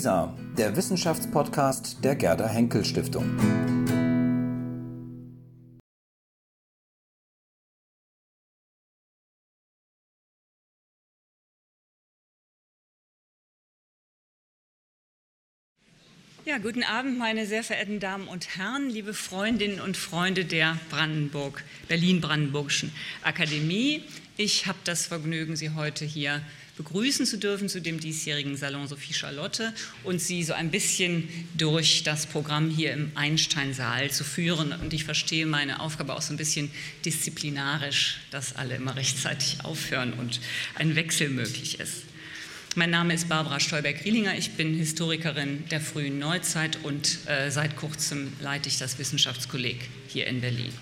LISA, der Wissenschaftspodcast der Gerda Henkel Stiftung. Ja, guten Abend, meine sehr verehrten Damen und Herren, liebe Freundinnen und Freunde der Brandenburg, Berlin-Brandenburgischen Akademie. Ich habe das Vergnügen, Sie heute hier begrüßen zu dürfen zu dem diesjährigen Salon Sophie Charlotte und Sie so ein bisschen durch das Programm hier im Einstein-Saal zu führen. Und ich verstehe meine Aufgabe auch so ein bisschen disziplinarisch, dass alle immer rechtzeitig aufhören und ein Wechsel möglich ist. Mein Name ist Barbara Stolberg-Rielinger. Ich bin Historikerin der frühen Neuzeit und äh, seit kurzem leite ich das Wissenschaftskolleg hier in Berlin.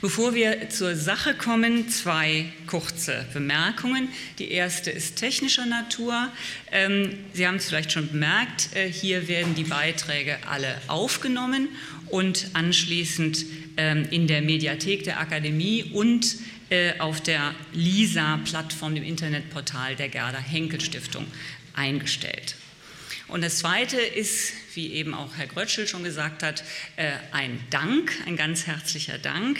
Bevor wir zur Sache kommen, zwei kurze Bemerkungen. Die erste ist technischer Natur. Ähm, Sie haben es vielleicht schon bemerkt, äh, hier werden die Beiträge alle aufgenommen und anschließend ähm, in der Mediathek der Akademie und äh, auf der LISA-Plattform, dem Internetportal der Gerda Henkel Stiftung, eingestellt. Und das Zweite ist, wie eben auch Herr Grötschel schon gesagt hat, äh, ein Dank, ein ganz herzlicher Dank.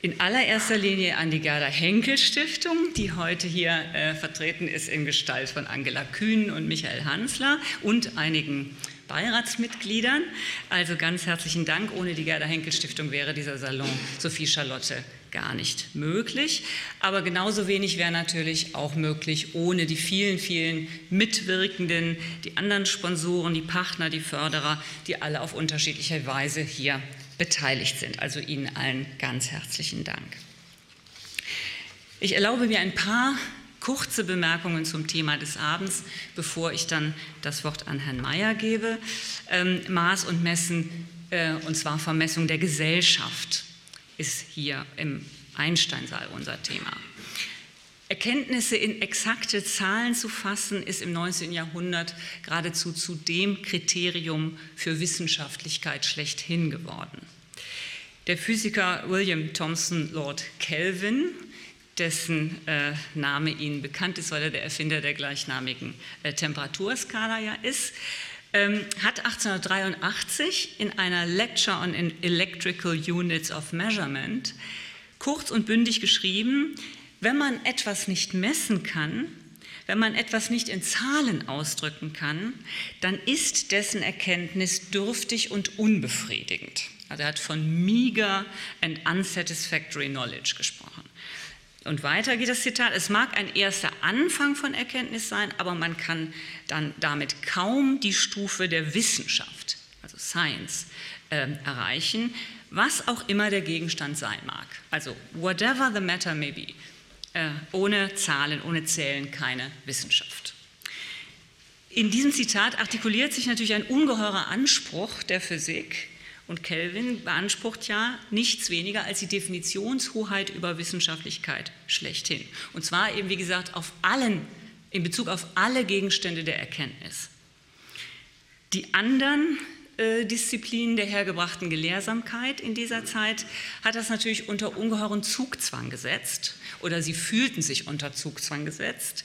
In allererster Linie an die Gerda Henkel Stiftung, die heute hier äh, vertreten ist in Gestalt von Angela Kühn und Michael Hansler und einigen Beiratsmitgliedern. Also ganz herzlichen Dank. Ohne die Gerda Henkel Stiftung wäre dieser Salon Sophie Charlotte gar nicht möglich. Aber genauso wenig wäre natürlich auch möglich ohne die vielen, vielen Mitwirkenden, die anderen Sponsoren, die Partner, die Förderer, die alle auf unterschiedliche Weise hier beteiligt sind. Also Ihnen allen ganz herzlichen Dank. Ich erlaube mir ein paar kurze Bemerkungen zum Thema des Abends, bevor ich dann das Wort an Herrn Mayer gebe. Ähm, Maß und Messen, äh, und zwar Vermessung der Gesellschaft ist hier im Einsteinsaal unser Thema. Erkenntnisse in exakte Zahlen zu fassen, ist im 19. Jahrhundert geradezu zu dem Kriterium für Wissenschaftlichkeit schlechthin geworden. Der Physiker William Thomson Lord Kelvin, dessen äh, Name Ihnen bekannt ist, weil er der Erfinder der gleichnamigen äh, Temperaturskala ja ist, ähm, hat 1883 in einer Lecture on Electrical Units of Measurement kurz und bündig geschrieben, wenn man etwas nicht messen kann, wenn man etwas nicht in Zahlen ausdrücken kann, dann ist dessen Erkenntnis dürftig und unbefriedigend. Also er hat von meager and unsatisfactory knowledge gesprochen. Und weiter geht das Zitat, es mag ein erster Anfang von Erkenntnis sein, aber man kann dann damit kaum die Stufe der Wissenschaft, also Science, äh, erreichen, was auch immer der Gegenstand sein mag. Also whatever the matter may be. Äh, ohne Zahlen, ohne Zählen keine Wissenschaft. In diesem Zitat artikuliert sich natürlich ein ungeheurer Anspruch der Physik, und Kelvin beansprucht ja nichts weniger als die Definitionshoheit über Wissenschaftlichkeit schlechthin. Und zwar eben, wie gesagt, auf allen, in Bezug auf alle Gegenstände der Erkenntnis. Die anderen äh, Disziplinen der hergebrachten Gelehrsamkeit in dieser Zeit hat das natürlich unter ungeheuren Zugzwang gesetzt oder sie fühlten sich unter Zugzwang gesetzt.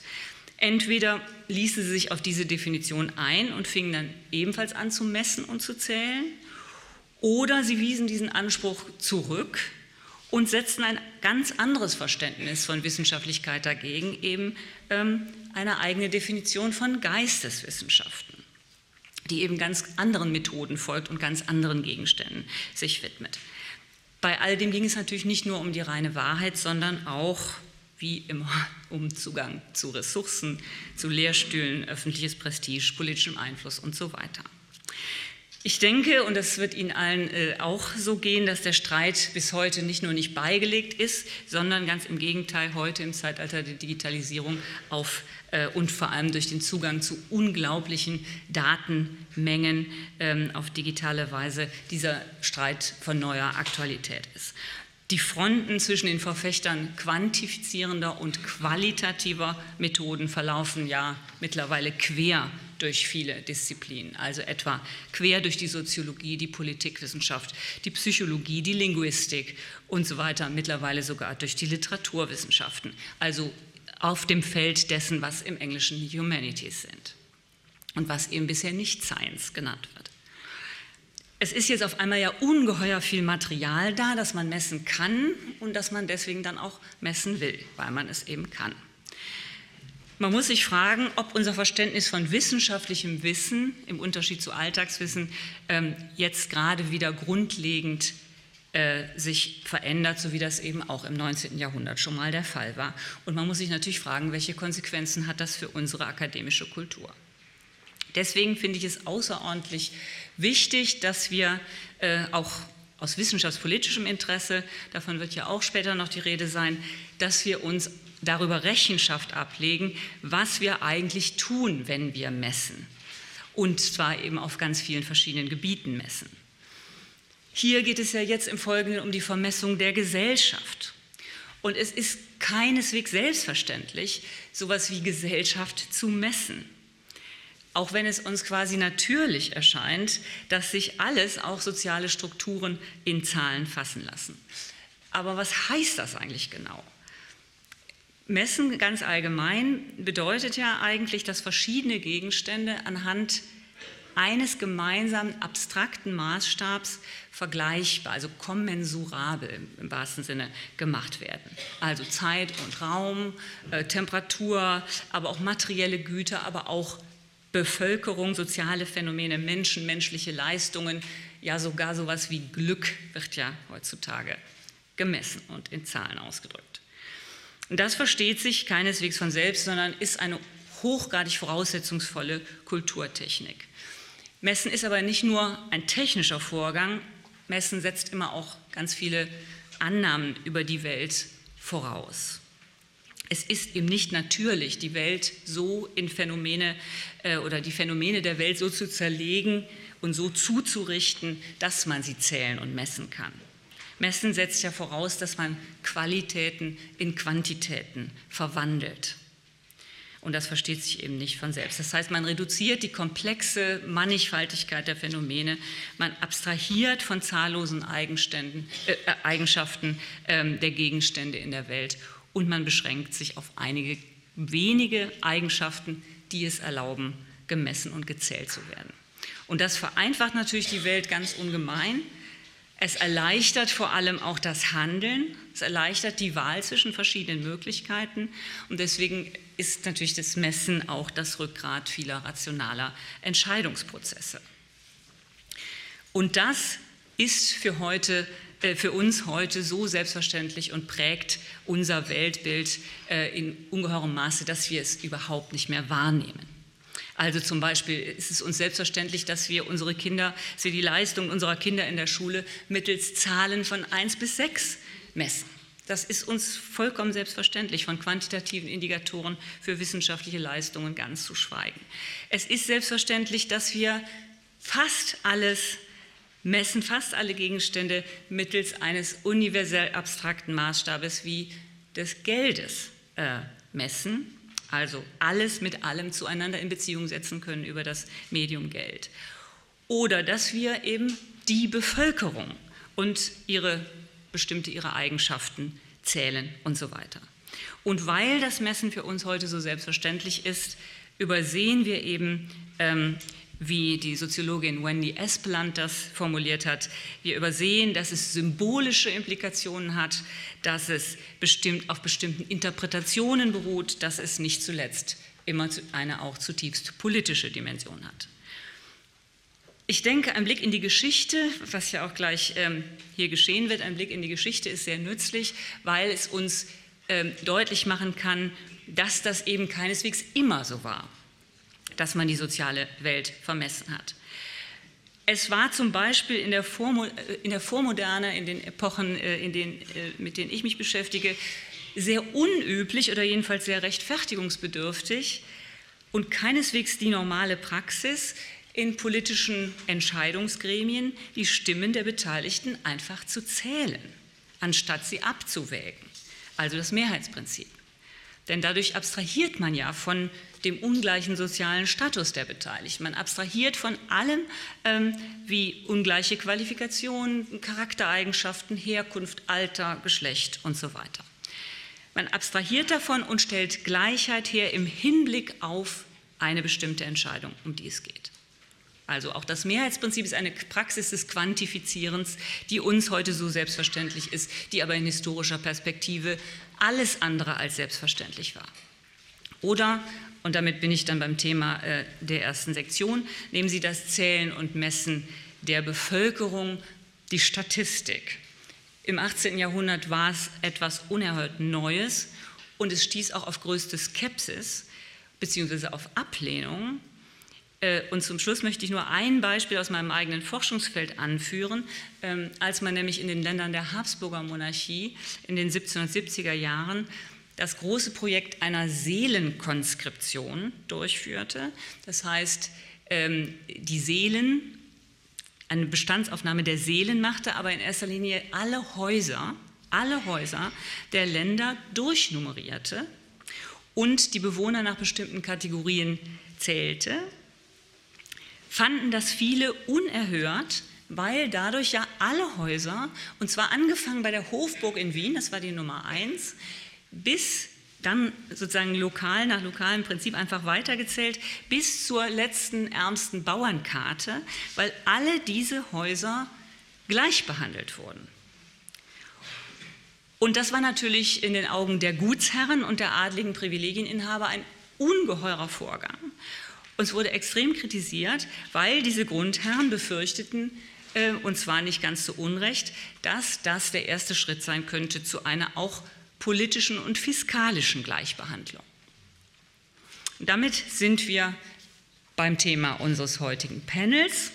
Entweder ließen sie sich auf diese Definition ein und fingen dann ebenfalls an zu messen und zu zählen, oder sie wiesen diesen Anspruch zurück und setzten ein ganz anderes Verständnis von Wissenschaftlichkeit dagegen, eben ähm, eine eigene Definition von Geisteswissenschaften, die eben ganz anderen Methoden folgt und ganz anderen Gegenständen sich widmet. Bei all dem ging es natürlich nicht nur um die reine Wahrheit, sondern auch, wie immer, um Zugang zu Ressourcen, zu Lehrstühlen, öffentliches Prestige, politischem Einfluss und so weiter. Ich denke, und das wird Ihnen allen äh, auch so gehen, dass der Streit bis heute nicht nur nicht beigelegt ist, sondern ganz im Gegenteil heute im Zeitalter der Digitalisierung auf äh, und vor allem durch den Zugang zu unglaublichen Datenmengen ähm, auf digitale Weise dieser Streit von neuer Aktualität ist. Die Fronten zwischen den Verfechtern quantifizierender und qualitativer Methoden verlaufen ja mittlerweile quer durch viele Disziplinen, also etwa quer durch die Soziologie, die Politikwissenschaft, die Psychologie, die Linguistik und so weiter, mittlerweile sogar durch die Literaturwissenschaften, also auf dem Feld dessen, was im Englischen Humanities sind. und was eben bisher nicht Science genannt wird. Es ist jetzt auf einmal ja ungeheuer viel Material da, das man messen kann und das man deswegen dann auch messen will, weil man es eben kann. Man muss sich fragen, ob unser Verständnis von wissenschaftlichem Wissen im Unterschied zu Alltagswissen ähm, jetzt gerade wieder grundlegend äh, sich verändert, so wie das eben auch im 19. Jahrhundert schon mal der Fall war. Und man muss sich natürlich fragen, welche Konsequenzen hat das für unsere akademische Kultur. Deswegen finde ich es außerordentlich wichtig, dass wir äh, auch aus wissenschaftspolitischem Interesse, davon wird ja auch später noch die Rede sein, dass wir uns darüber Rechenschaft ablegen, was wir eigentlich tun, wenn wir messen. Und zwar eben auf ganz vielen verschiedenen Gebieten messen. Hier geht es ja jetzt im Folgenden um die Vermessung der Gesellschaft. Und es ist keineswegs selbstverständlich, sowas wie Gesellschaft zu messen. Auch wenn es uns quasi natürlich erscheint, dass sich alles, auch soziale Strukturen, in Zahlen fassen lassen. Aber was heißt das eigentlich genau? Messen ganz allgemein bedeutet ja eigentlich, dass verschiedene Gegenstände anhand eines gemeinsamen abstrakten Maßstabs vergleichbar, also kommensurabel im wahrsten Sinne gemacht werden. Also Zeit und Raum, äh, Temperatur, aber auch materielle Güter, aber auch Bevölkerung, soziale Phänomene, Menschen, menschliche Leistungen, ja sogar sowas wie Glück wird ja heutzutage gemessen und in Zahlen ausgedrückt. Und das versteht sich keineswegs von selbst, sondern ist eine hochgradig voraussetzungsvolle Kulturtechnik. Messen ist aber nicht nur ein technischer Vorgang, Messen setzt immer auch ganz viele Annahmen über die Welt voraus. Es ist eben nicht natürlich, die Welt so in Phänomene äh, oder die Phänomene der Welt so zu zerlegen und so zuzurichten, dass man sie zählen und messen kann. Messen setzt ja voraus, dass man Qualitäten in Quantitäten verwandelt. Und das versteht sich eben nicht von selbst. Das heißt, man reduziert die komplexe Mannigfaltigkeit der Phänomene, man abstrahiert von zahllosen Eigenschaften, äh, äh, Eigenschaften äh, der Gegenstände in der Welt und man beschränkt sich auf einige wenige Eigenschaften, die es erlauben, gemessen und gezählt zu werden. Und das vereinfacht natürlich die Welt ganz ungemein. Es erleichtert vor allem auch das Handeln, es erleichtert die Wahl zwischen verschiedenen Möglichkeiten und deswegen ist natürlich das Messen auch das Rückgrat vieler rationaler Entscheidungsprozesse. Und das ist für, heute, äh, für uns heute so selbstverständlich und prägt unser Weltbild äh, in ungeheurem Maße, dass wir es überhaupt nicht mehr wahrnehmen. Also zum Beispiel ist es uns selbstverständlich, dass wir unsere Kinder, dass die Leistung unserer Kinder in der Schule mittels Zahlen von 1 bis 6 messen. Das ist uns vollkommen selbstverständlich, von quantitativen Indikatoren für wissenschaftliche Leistungen ganz zu schweigen. Es ist selbstverständlich, dass wir fast alles messen, fast alle Gegenstände mittels eines universell abstrakten Maßstabes wie des Geldes äh, messen also alles mit allem zueinander in Beziehung setzen können über das Medium Geld. Oder dass wir eben die Bevölkerung und ihre bestimmte ihre Eigenschaften zählen und so weiter. Und weil das Messen für uns heute so selbstverständlich ist, übersehen wir eben ähm, wie die Soziologin Wendy Espeland das formuliert hat. Wir übersehen, dass es symbolische Implikationen hat, dass es bestimmt auf bestimmten Interpretationen beruht, dass es nicht zuletzt immer eine auch zutiefst politische Dimension hat. Ich denke, ein Blick in die Geschichte, was ja auch gleich ähm, hier geschehen wird, ein Blick in die Geschichte ist sehr nützlich, weil es uns ähm, deutlich machen kann, dass das eben keineswegs immer so war dass man die soziale Welt vermessen hat. Es war zum Beispiel in der, Vormo in der Vormoderne, in den Epochen, äh, in denen, äh, mit denen ich mich beschäftige, sehr unüblich oder jedenfalls sehr rechtfertigungsbedürftig und keineswegs die normale Praxis, in politischen Entscheidungsgremien die Stimmen der Beteiligten einfach zu zählen, anstatt sie abzuwägen. Also das Mehrheitsprinzip. Denn dadurch abstrahiert man ja von dem ungleichen sozialen Status der Beteiligten. Man abstrahiert von allem ähm, wie ungleiche Qualifikationen, Charaktereigenschaften, Herkunft, Alter, Geschlecht und so weiter. Man abstrahiert davon und stellt Gleichheit her im Hinblick auf eine bestimmte Entscheidung, um die es geht. Also auch das Mehrheitsprinzip ist eine Praxis des Quantifizierens, die uns heute so selbstverständlich ist, die aber in historischer Perspektive alles andere als selbstverständlich war. Oder, und damit bin ich dann beim Thema äh, der ersten Sektion, nehmen Sie das Zählen und Messen der Bevölkerung, die Statistik. Im 18. Jahrhundert war es etwas unerhört Neues und es stieß auch auf größte Skepsis bzw. auf Ablehnung äh, und zum Schluss möchte ich nur ein Beispiel aus meinem eigenen Forschungsfeld anführen. Ähm, als man nämlich in den Ländern der Habsburger Monarchie in den 1770er Jahren das große Projekt einer Seelenkonskription durchführte, das heißt, ähm, die Seelen, eine Bestandsaufnahme der Seelen machte, aber in erster Linie alle Häuser, alle Häuser der Länder durchnummerierte und die Bewohner nach bestimmten Kategorien zählte fanden das viele unerhört, weil dadurch ja alle Häuser, und zwar angefangen bei der Hofburg in Wien, das war die Nummer eins, bis dann sozusagen lokal nach lokalem Prinzip einfach weitergezählt bis zur letzten ärmsten Bauernkarte, weil alle diese Häuser gleich behandelt wurden. Und das war natürlich in den Augen der Gutsherren und der adligen Privilegieninhaber ein ungeheurer Vorgang. Und es wurde extrem kritisiert, weil diese Grundherren befürchteten, äh, und zwar nicht ganz zu Unrecht, dass das der erste Schritt sein könnte zu einer auch politischen und fiskalischen Gleichbehandlung. Damit sind wir beim Thema unseres heutigen Panels.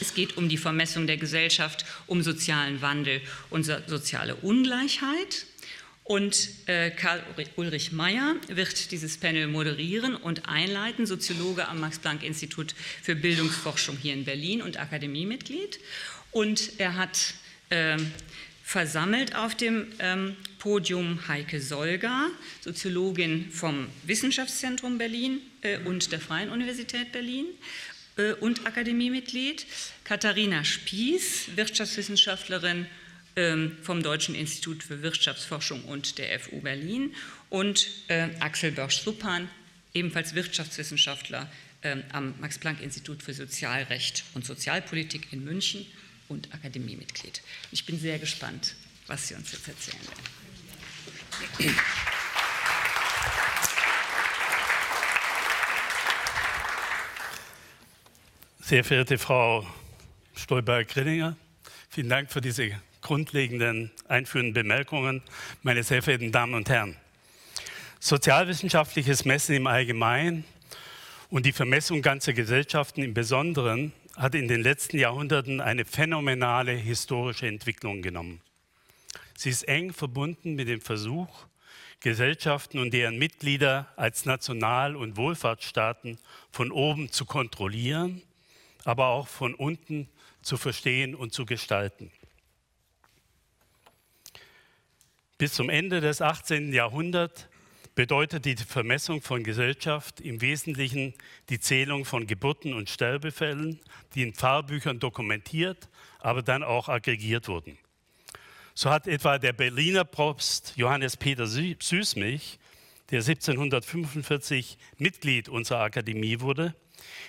Es geht um die Vermessung der Gesellschaft, um sozialen Wandel und soziale Ungleichheit. Und äh, Karl Ulrich Meyer wird dieses Panel moderieren und einleiten, Soziologe am Max-Planck-Institut für Bildungsforschung hier in Berlin und Akademiemitglied. Und er hat äh, versammelt auf dem ähm, Podium Heike Solga, Soziologin vom Wissenschaftszentrum Berlin äh, und der Freien Universität Berlin äh, und Akademiemitglied, Katharina Spieß, Wirtschaftswissenschaftlerin ähm, vom Deutschen Institut für Wirtschaftsforschung und der FU Berlin und äh, Axel Börsch-Suppan, ebenfalls Wirtschaftswissenschaftler äh, am Max-Planck-Institut für Sozialrecht und Sozialpolitik in München und Akademiemitglied. Ich bin sehr gespannt, was Sie uns jetzt erzählen werden. Sehr verehrte Frau Stolberg-Grillinger, vielen Dank für diese grundlegenden einführenden Bemerkungen, meine sehr verehrten Damen und Herren. Sozialwissenschaftliches Messen im Allgemeinen und die Vermessung ganzer Gesellschaften im Besonderen hat in den letzten Jahrhunderten eine phänomenale historische Entwicklung genommen. Sie ist eng verbunden mit dem Versuch, Gesellschaften und deren Mitglieder als National- und Wohlfahrtsstaaten von oben zu kontrollieren, aber auch von unten zu verstehen und zu gestalten. Bis zum Ende des 18. Jahrhunderts bedeutet die Vermessung von Gesellschaft im Wesentlichen die Zählung von Geburten und Sterbefällen, die in Pfarrbüchern dokumentiert, aber dann auch aggregiert wurden. So hat etwa der Berliner Propst Johannes Peter Süßmich, der 1745 Mitglied unserer Akademie wurde,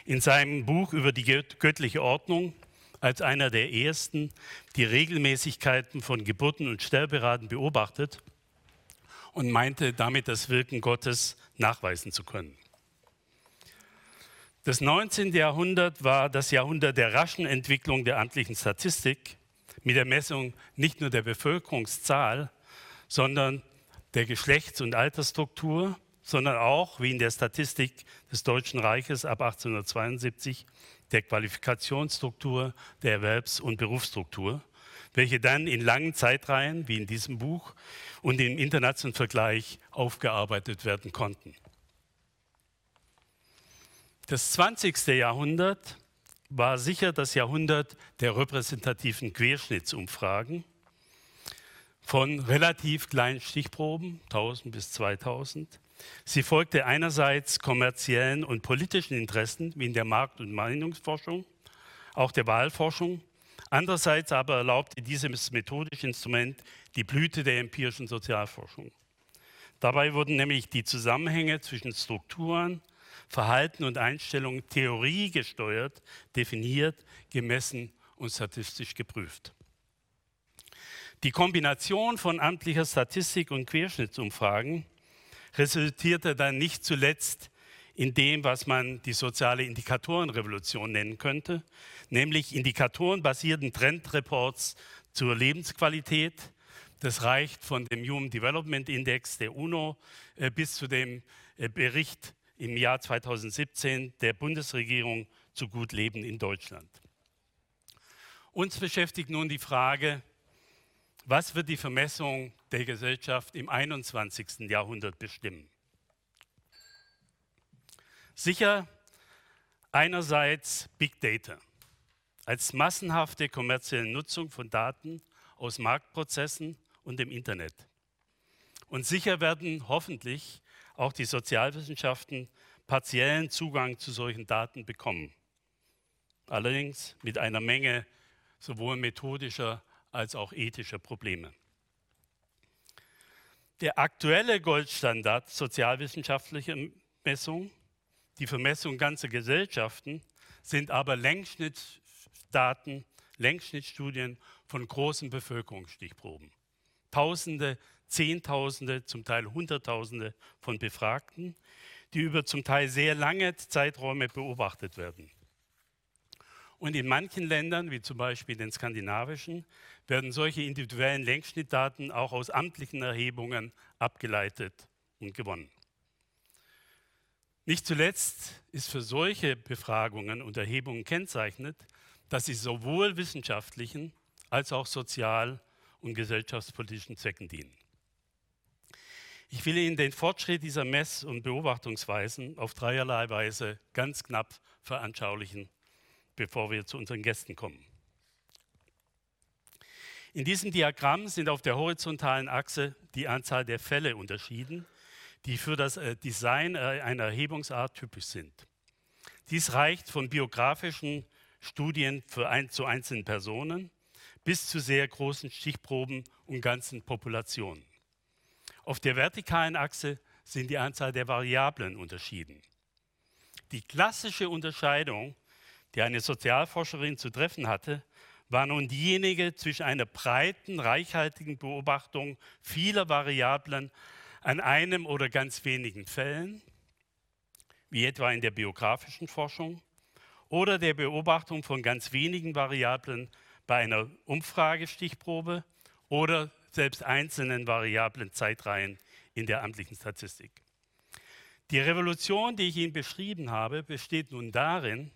in seinem Buch über die göttliche Ordnung als einer der ersten die Regelmäßigkeiten von Geburten und Sterberaten beobachtet und meinte damit das Wirken Gottes nachweisen zu können. Das 19. Jahrhundert war das Jahrhundert der raschen Entwicklung der amtlichen Statistik mit der Messung nicht nur der Bevölkerungszahl, sondern der Geschlechts- und Altersstruktur, sondern auch, wie in der Statistik des Deutschen Reiches ab 1872, der Qualifikationsstruktur, der Erwerbs- und Berufsstruktur, welche dann in langen Zeitreihen, wie in diesem Buch, und im internationalen Vergleich aufgearbeitet werden konnten. Das 20. Jahrhundert war sicher das Jahrhundert der repräsentativen Querschnittsumfragen von relativ kleinen Stichproben, 1000 bis 2000, Sie folgte einerseits kommerziellen und politischen Interessen wie in der Markt- und Meinungsforschung, auch der Wahlforschung. Andererseits aber erlaubte dieses methodische Instrument die Blüte der empirischen Sozialforschung. Dabei wurden nämlich die Zusammenhänge zwischen Strukturen, Verhalten und Einstellungen theoriegesteuert, definiert, gemessen und statistisch geprüft. Die Kombination von amtlicher Statistik und Querschnittsumfragen resultierte dann nicht zuletzt in dem, was man die soziale Indikatorenrevolution nennen könnte, nämlich indikatorenbasierten Trendreports zur Lebensqualität. Das reicht von dem Human Development Index der UNO äh, bis zu dem äh, Bericht im Jahr 2017 der Bundesregierung zu Gut Leben in Deutschland. Uns beschäftigt nun die Frage, was wird die Vermessung der Gesellschaft im 21. Jahrhundert bestimmen? Sicher einerseits Big Data als massenhafte kommerzielle Nutzung von Daten aus Marktprozessen und dem Internet. Und sicher werden hoffentlich auch die Sozialwissenschaften partiellen Zugang zu solchen Daten bekommen. Allerdings mit einer Menge sowohl methodischer als auch ethischer Probleme. Der aktuelle Goldstandard sozialwissenschaftlicher Messung, die Vermessung ganzer Gesellschaften, sind aber Längsschnittdaten, Längsschnittstudien von großen Bevölkerungsstichproben. Tausende, Zehntausende, zum Teil Hunderttausende von Befragten, die über zum Teil sehr lange Zeiträume beobachtet werden. Und in manchen Ländern, wie zum Beispiel den skandinavischen, werden solche individuellen Längsschnittdaten auch aus amtlichen Erhebungen abgeleitet und gewonnen. Nicht zuletzt ist für solche Befragungen und Erhebungen kennzeichnet, dass sie sowohl wissenschaftlichen als auch sozial- und gesellschaftspolitischen Zwecken dienen. Ich will Ihnen den Fortschritt dieser Mess- und Beobachtungsweisen auf dreierlei Weise ganz knapp veranschaulichen bevor wir zu unseren Gästen kommen. In diesem Diagramm sind auf der horizontalen Achse die Anzahl der Fälle unterschieden, die für das äh, Design äh, einer Erhebungsart typisch sind. Dies reicht von biografischen Studien ein, zu einzelnen Personen bis zu sehr großen Stichproben und ganzen Populationen. Auf der vertikalen Achse sind die Anzahl der Variablen unterschieden. Die klassische Unterscheidung die eine Sozialforscherin zu treffen hatte, war nun diejenige zwischen einer breiten, reichhaltigen Beobachtung vieler Variablen an einem oder ganz wenigen Fällen, wie etwa in der biografischen Forschung, oder der Beobachtung von ganz wenigen Variablen bei einer Umfragestichprobe oder selbst einzelnen variablen Zeitreihen in der amtlichen Statistik. Die Revolution, die ich Ihnen beschrieben habe, besteht nun darin,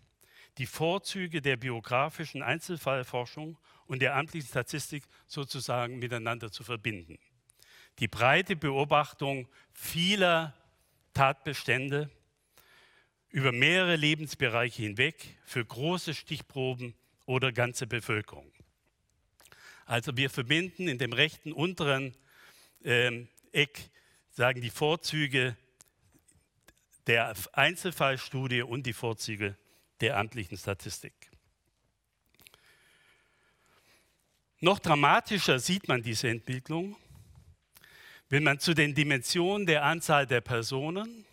die Vorzüge der biografischen Einzelfallforschung und der amtlichen Statistik sozusagen miteinander zu verbinden. Die breite Beobachtung vieler Tatbestände über mehrere Lebensbereiche hinweg für große Stichproben oder ganze Bevölkerung. Also wir verbinden in dem rechten unteren äh, Eck sagen die Vorzüge der Einzelfallstudie und die Vorzüge der amtlichen Statistik. Noch dramatischer sieht man diese Entwicklung, wenn man zu den Dimensionen der Anzahl der Personen,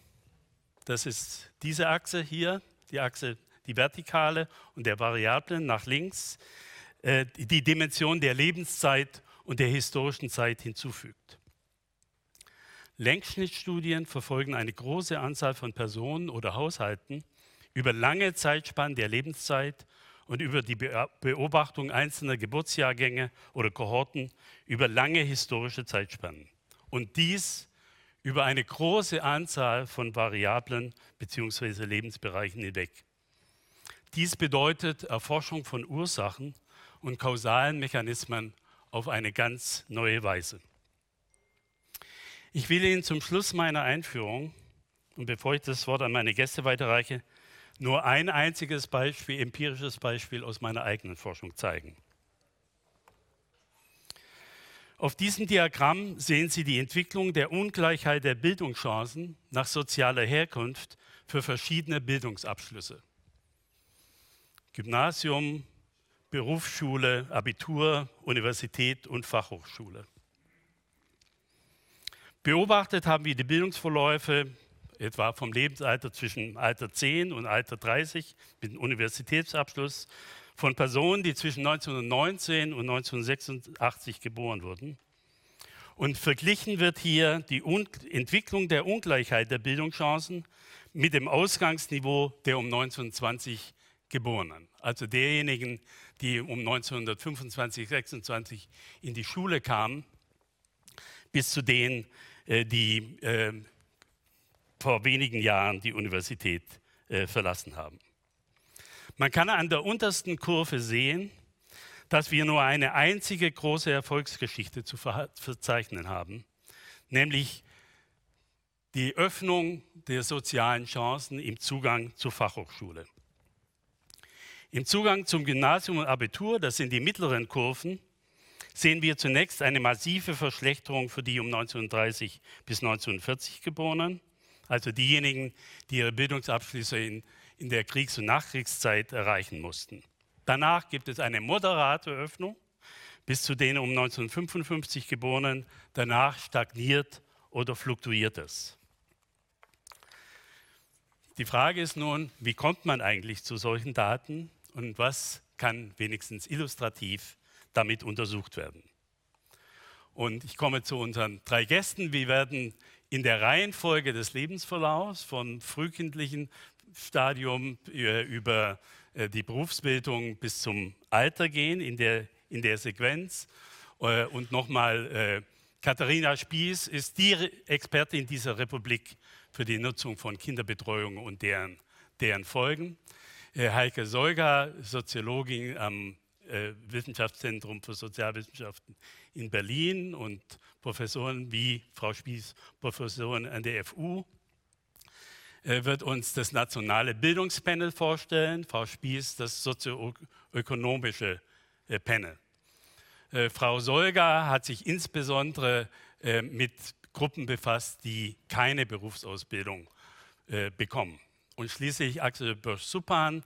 das ist diese Achse hier, die Achse, die vertikale und der Variablen nach links, äh, die Dimension der Lebenszeit und der historischen Zeit hinzufügt. Längsschnittstudien verfolgen eine große Anzahl von Personen oder Haushalten über lange Zeitspannen der Lebenszeit und über die Beobachtung einzelner Geburtsjahrgänge oder Kohorten über lange historische Zeitspannen. Und dies über eine große Anzahl von Variablen bzw. Lebensbereichen hinweg. Dies bedeutet Erforschung von Ursachen und kausalen Mechanismen auf eine ganz neue Weise. Ich will Ihnen zum Schluss meiner Einführung und bevor ich das Wort an meine Gäste weiterreiche, nur ein einziges Beispiel, empirisches Beispiel aus meiner eigenen Forschung zeigen. Auf diesem Diagramm sehen Sie die Entwicklung der Ungleichheit der Bildungschancen nach sozialer Herkunft für verschiedene Bildungsabschlüsse. Gymnasium, Berufsschule, Abitur, Universität und Fachhochschule. Beobachtet haben wir die Bildungsverläufe etwa vom Lebensalter zwischen Alter 10 und Alter 30 mit einem Universitätsabschluss, von Personen, die zwischen 1919 und 1986 geboren wurden. Und verglichen wird hier die Entwicklung der Ungleichheit der Bildungschancen mit dem Ausgangsniveau der um 1920 Geborenen, also derjenigen, die um 1925, 26 in die Schule kamen, bis zu denen, äh, die äh, vor wenigen Jahren die Universität äh, verlassen haben. Man kann an der untersten Kurve sehen, dass wir nur eine einzige große Erfolgsgeschichte zu verzeichnen haben, nämlich die Öffnung der sozialen Chancen im Zugang zur Fachhochschule. Im Zugang zum Gymnasium und Abitur, das sind die mittleren Kurven, sehen wir zunächst eine massive Verschlechterung für die um 1930 bis 1940 Geborenen, also diejenigen, die ihre Bildungsabschlüsse in, in der Kriegs- und Nachkriegszeit erreichen mussten. Danach gibt es eine moderate Öffnung bis zu den um 1955 Geborenen. Danach stagniert oder fluktuiert es. Die Frage ist nun, wie kommt man eigentlich zu solchen Daten und was kann wenigstens illustrativ damit untersucht werden? Und ich komme zu unseren drei Gästen. Wir werden in der Reihenfolge des Lebensverlaufs von frühkindlichen Stadium äh, über äh, die Berufsbildung bis zum Alter gehen in der, in der Sequenz. Äh, und nochmal, Katharina Spieß ist die Expertin dieser Republik für die Nutzung von Kinderbetreuung und deren, deren Folgen. Heike Solga, Soziologin am Wissenschaftszentrum für Sozialwissenschaften in Berlin und Professoren wie Frau Spieß, Professorin an der FU wird uns das nationale Bildungspanel vorstellen, Frau Spieß das sozioökonomische äh, Panel. Äh, Frau Solga hat sich insbesondere äh, mit Gruppen befasst, die keine Berufsausbildung bekommen. Und schließlich Axel Bösch-Suppan,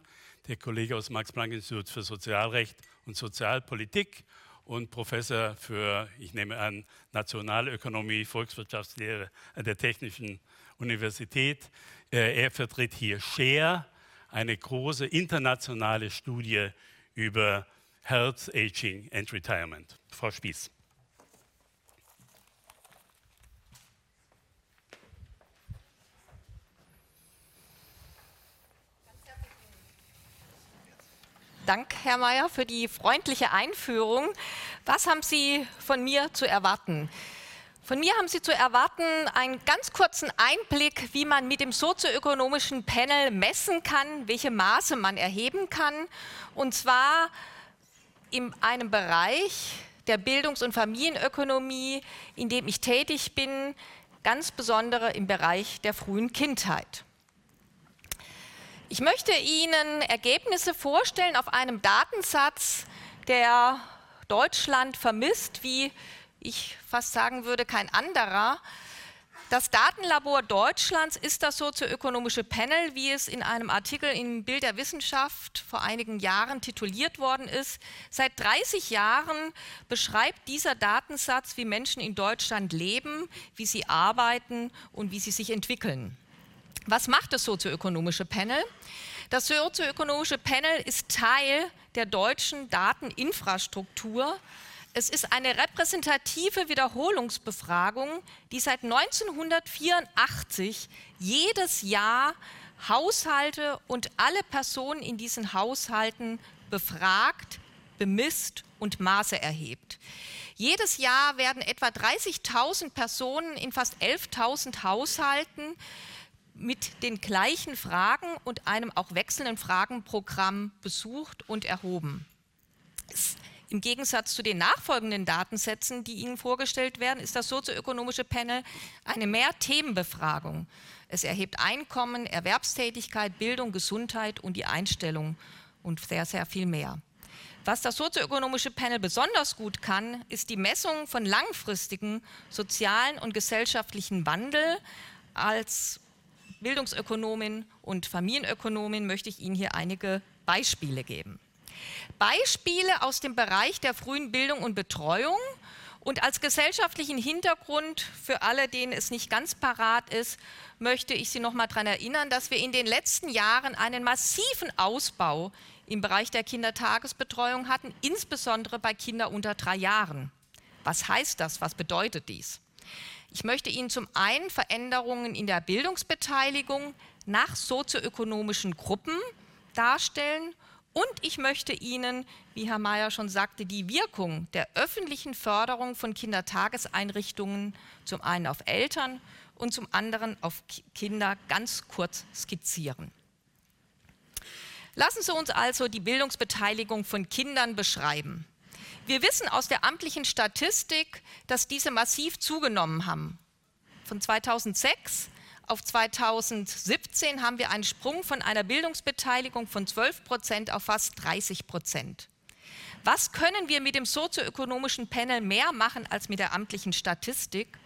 der Kollege aus Max-Planck-Institut für Sozialrecht und Sozialpolitik und Professor für, ich nehme an, Nationalökonomie, Volkswirtschaftslehre an der Technischen Universität. Äh, er vertritt hier SHARE, eine große internationale Studie über Health, Aging and Retirement. Frau Spieß. Dank, Herr Mayer, für die freundliche Einführung. Was haben Sie von mir zu erwarten? Von mir haben Sie zu erwarten einen ganz kurzen Einblick, wie man mit dem sozioökonomischen Panel messen kann, welche Maße man erheben kann. Und zwar in einem Bereich der Bildungs- und Familienökonomie, in dem ich tätig bin, ganz besondere im Bereich der frühen Kindheit. Ich möchte Ihnen Ergebnisse vorstellen auf einem Datensatz, der Deutschland vermisst, wie ich fast sagen würde, kein anderer. Das Datenlabor Deutschlands ist das sozioökonomische Panel, wie es in einem Artikel im Bild der Wissenschaft vor einigen Jahren tituliert worden ist. Seit 30 Jahren beschreibt dieser Datensatz, wie Menschen in Deutschland leben, wie sie arbeiten und wie sie sich entwickeln. Was macht das sozioökonomische Panel? Das sozioökonomische Panel ist Teil der deutschen Dateninfrastruktur es ist eine repräsentative Wiederholungsbefragung, die seit 1984 jedes Jahr Haushalte und alle Personen in diesen Haushalten befragt, bemisst und Maße erhebt. Jedes Jahr werden etwa 30.000 Personen in fast 11.000 Haushalten mit den gleichen Fragen und einem auch wechselnden Fragenprogramm besucht und erhoben. Im Gegensatz zu den nachfolgenden Datensätzen, die Ihnen vorgestellt werden, ist das sozioökonomische Panel eine Mehr-Themenbefragung. Es erhebt Einkommen, Erwerbstätigkeit, Bildung, Gesundheit und die Einstellung und sehr, sehr viel mehr. Was das sozioökonomische Panel besonders gut kann, ist die Messung von langfristigen sozialen und gesellschaftlichen Wandel. Als Bildungsökonomin und Familienökonomin möchte ich Ihnen hier einige Beispiele geben. Beispiele aus dem Bereich der frühen Bildung und Betreuung Und als gesellschaftlichen Hintergrund für alle, denen es nicht ganz parat ist, möchte ich Sie noch mal daran erinnern, dass wir in den letzten Jahren einen massiven Ausbau im Bereich der Kindertagesbetreuung hatten, insbesondere bei Kindern unter drei Jahren. Was heißt das? Was bedeutet dies? Ich möchte Ihnen zum einen Veränderungen in der Bildungsbeteiligung nach sozioökonomischen Gruppen darstellen und ich möchte Ihnen, wie Herr Mayer schon sagte, die Wirkung der öffentlichen Förderung von Kindertageseinrichtungen zum einen auf Eltern und zum anderen auf Kinder ganz kurz skizzieren. Lassen Sie uns also die Bildungsbeteiligung von Kindern beschreiben. Wir wissen aus der amtlichen Statistik, dass diese massiv zugenommen haben. Von 2006 auf 2017 haben wir einen Sprung von einer Bildungsbeteiligung von 12 Prozent auf fast 30 Prozent. Was können wir mit dem sozioökonomischen Panel mehr machen als mit der amtlichen Statistik?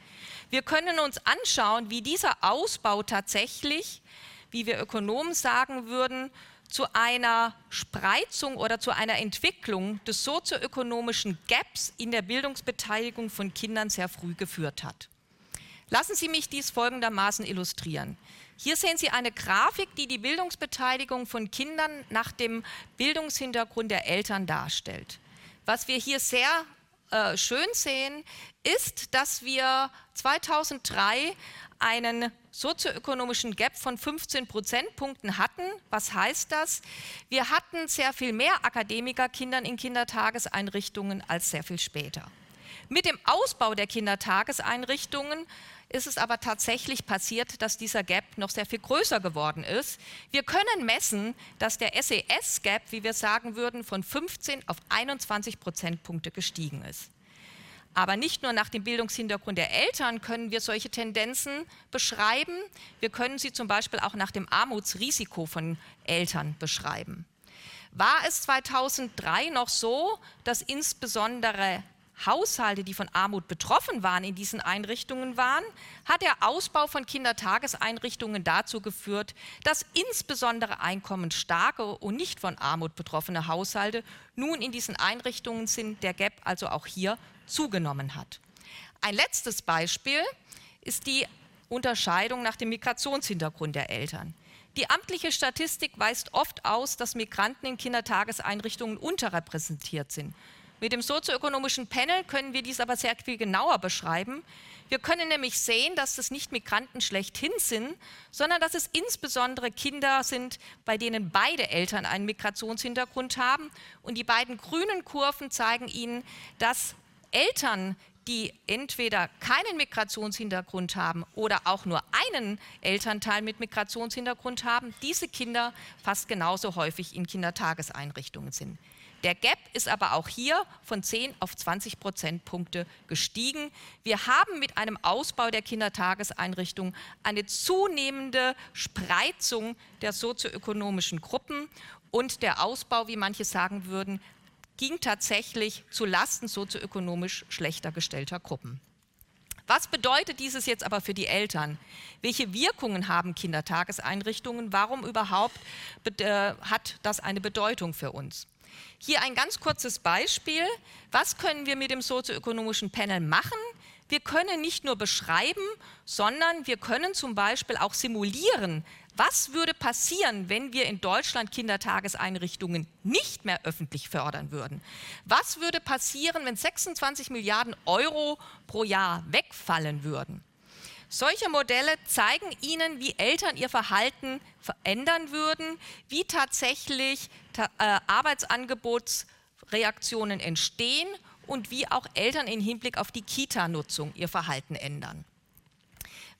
Wir können uns anschauen, wie dieser Ausbau tatsächlich, wie wir Ökonomen sagen würden, zu einer Spreizung oder zu einer Entwicklung des sozioökonomischen Gaps in der Bildungsbeteiligung von Kindern sehr früh geführt hat. Lassen Sie mich dies folgendermaßen illustrieren. Hier sehen Sie eine Grafik, die die Bildungsbeteiligung von Kindern nach dem Bildungshintergrund der Eltern darstellt. Was wir hier sehr äh, schön sehen, ist, dass wir 2003 einen sozioökonomischen Gap von 15 Prozentpunkten hatten. Was heißt das? Wir hatten sehr viel mehr Akademikerkindern in Kindertageseinrichtungen als sehr viel später. Mit dem Ausbau der Kindertageseinrichtungen ist es aber tatsächlich passiert, dass dieser Gap noch sehr viel größer geworden ist. Wir können messen, dass der SES-Gap, wie wir sagen würden, von 15 auf 21 Prozentpunkte gestiegen ist. Aber nicht nur nach dem Bildungshintergrund der Eltern können wir solche Tendenzen beschreiben, wir können sie zum Beispiel auch nach dem Armutsrisiko von Eltern beschreiben. War es 2003 noch so, dass insbesondere Haushalte, die von Armut betroffen waren, in diesen Einrichtungen waren, hat der Ausbau von Kindertageseinrichtungen dazu geführt, dass insbesondere einkommensstarke und nicht von Armut betroffene Haushalte nun in diesen Einrichtungen sind, der Gap also auch hier zugenommen hat. Ein letztes Beispiel ist die Unterscheidung nach dem Migrationshintergrund der Eltern. Die amtliche Statistik weist oft aus, dass Migranten in Kindertageseinrichtungen unterrepräsentiert sind. Mit dem sozioökonomischen Panel können wir dies aber sehr viel genauer beschreiben. Wir können nämlich sehen, dass es nicht Migranten schlechthin sind, sondern dass es insbesondere Kinder sind, bei denen beide Eltern einen Migrationshintergrund haben. Und die beiden grünen Kurven zeigen Ihnen, dass Eltern, die entweder keinen Migrationshintergrund haben oder auch nur einen Elternteil mit Migrationshintergrund haben, diese Kinder fast genauso häufig in Kindertageseinrichtungen sind. Der Gap ist aber auch hier von 10 auf 20 Prozentpunkte gestiegen. Wir haben mit einem Ausbau der Kindertageseinrichtungen eine zunehmende Spreizung der sozioökonomischen Gruppen und der Ausbau, wie manche sagen würden, ging tatsächlich zu Lasten sozioökonomisch schlechter gestellter Gruppen. Was bedeutet dieses jetzt aber für die Eltern? Welche Wirkungen haben Kindertageseinrichtungen? Warum überhaupt äh, hat das eine Bedeutung für uns? Hier ein ganz kurzes Beispiel. Was können wir mit dem sozioökonomischen Panel machen? Wir können nicht nur beschreiben, sondern wir können zum Beispiel auch simulieren, was würde passieren, wenn wir in Deutschland Kindertageseinrichtungen nicht mehr öffentlich fördern würden? Was würde passieren, wenn 26 Milliarden Euro pro Jahr wegfallen würden? Solche Modelle zeigen Ihnen, wie Eltern ihr Verhalten verändern würden, wie tatsächlich äh, Arbeitsangebotsreaktionen entstehen und wie auch Eltern im Hinblick auf die Kita-Nutzung ihr Verhalten ändern.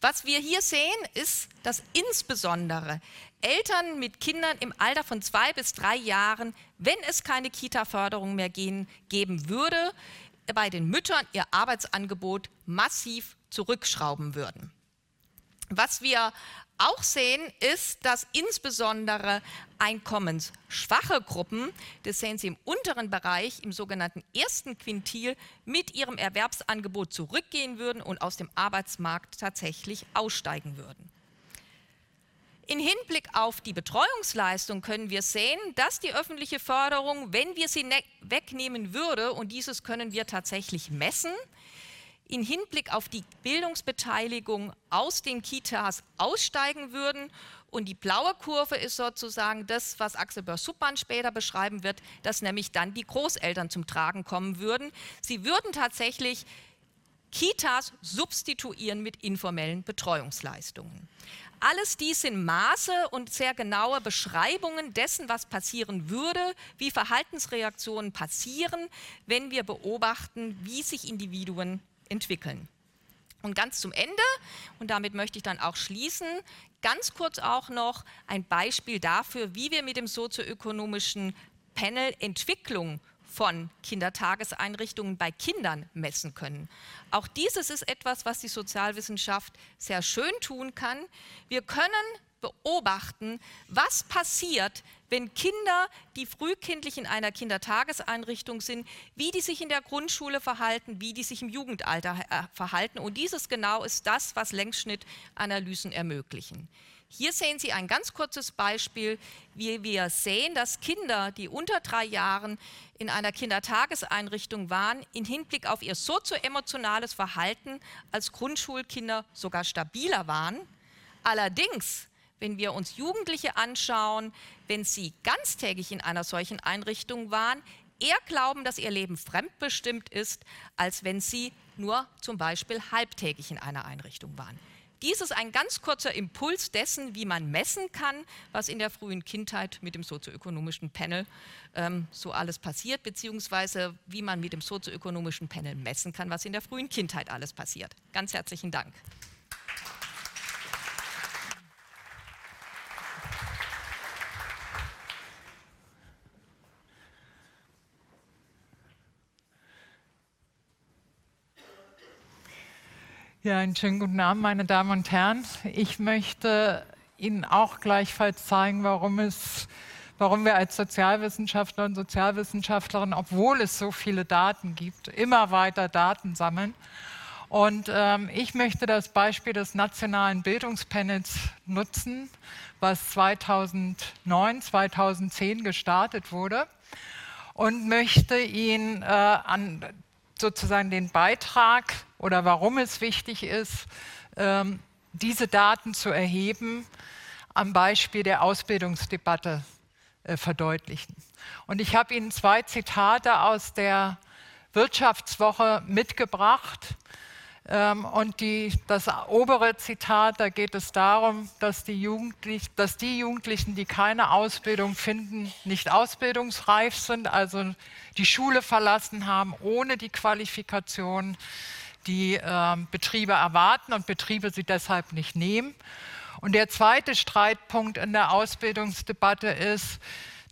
Was wir hier sehen, ist, dass insbesondere Eltern mit Kindern im Alter von zwei bis drei Jahren, wenn es keine Kita-Förderung mehr gehen, geben würde, bei den Müttern ihr Arbeitsangebot massiv zurückschrauben würden. Was wir auch sehen, ist, dass insbesondere einkommensschwache Gruppen, das sehen Sie im unteren Bereich, im sogenannten ersten Quintil, mit ihrem Erwerbsangebot zurückgehen würden und aus dem Arbeitsmarkt tatsächlich aussteigen würden. In Hinblick auf die Betreuungsleistung können wir sehen, dass die öffentliche Förderung, wenn wir sie ne-, wegnehmen würde, und dieses können wir tatsächlich messen, in Hinblick auf die Bildungsbeteiligung aus den Kitas aussteigen würden. Und die blaue Kurve ist sozusagen das, was Axel Börs-Suppmann später beschreiben wird, dass nämlich dann die Großeltern zum Tragen kommen würden. Sie würden tatsächlich Kitas substituieren mit informellen Betreuungsleistungen. Alles dies sind Maße und sehr genaue Beschreibungen dessen, was passieren würde, wie Verhaltensreaktionen passieren, wenn wir beobachten, wie sich Individuen entwickeln. Und ganz zum Ende, und damit möchte ich dann auch schließen, ganz kurz auch noch ein Beispiel dafür, wie wir mit dem sozioökonomischen Panel Entwicklung von Kindertageseinrichtungen bei Kindern messen können. Auch dieses ist etwas, was die Sozialwissenschaft sehr schön tun kann. Wir können beobachten, was passiert, wenn Kinder, die frühkindlich in einer Kindertageseinrichtung sind, wie die sich in der Grundschule verhalten, wie die sich im Jugendalter äh, verhalten. Und dieses genau ist das, was Längsschnittanalysen ermöglichen. Hier sehen Sie ein ganz kurzes Beispiel, wie wir sehen, dass Kinder, die unter drei Jahren in einer Kindertageseinrichtung waren, in Hinblick auf ihr sozioemotionales Verhalten als Grundschulkinder sogar stabiler waren. Allerdings, wenn wir uns Jugendliche anschauen, wenn sie ganztägig in einer solchen Einrichtung waren, eher glauben, dass ihr Leben fremdbestimmt ist, als wenn sie nur zum Beispiel halbtägig in einer Einrichtung waren. Dies ist ein ganz kurzer Impuls dessen, wie man messen kann, was in der frühen Kindheit mit dem sozioökonomischen Panel ähm, so alles passiert, beziehungsweise wie man mit dem sozioökonomischen Panel messen kann, was in der frühen Kindheit alles passiert. Ganz herzlichen Dank. Ja, einen schönen guten Abend, meine Damen und Herren. Ich möchte Ihnen auch gleichfalls zeigen, warum, es, warum wir als Sozialwissenschaftler und Sozialwissenschaftlerinnen, obwohl es so viele Daten gibt, immer weiter Daten sammeln. Und ähm, ich möchte das Beispiel des nationalen Bildungspanels nutzen, was 2009, 2010 gestartet wurde und möchte Ihnen äh, an sozusagen den Beitrag oder warum es wichtig ist, ähm, diese Daten zu erheben, am Beispiel der Ausbildungsdebatte äh, verdeutlichen. Und ich habe Ihnen zwei Zitate aus der Wirtschaftswoche mitgebracht. Ähm, und die, das obere Zitat, da geht es darum, dass die, Jugendlich, dass die Jugendlichen, die keine Ausbildung finden, nicht ausbildungsreif sind, also die Schule verlassen haben ohne die Qualifikation, die äh, Betriebe erwarten und Betriebe sie deshalb nicht nehmen. Und der zweite Streitpunkt in der Ausbildungsdebatte ist,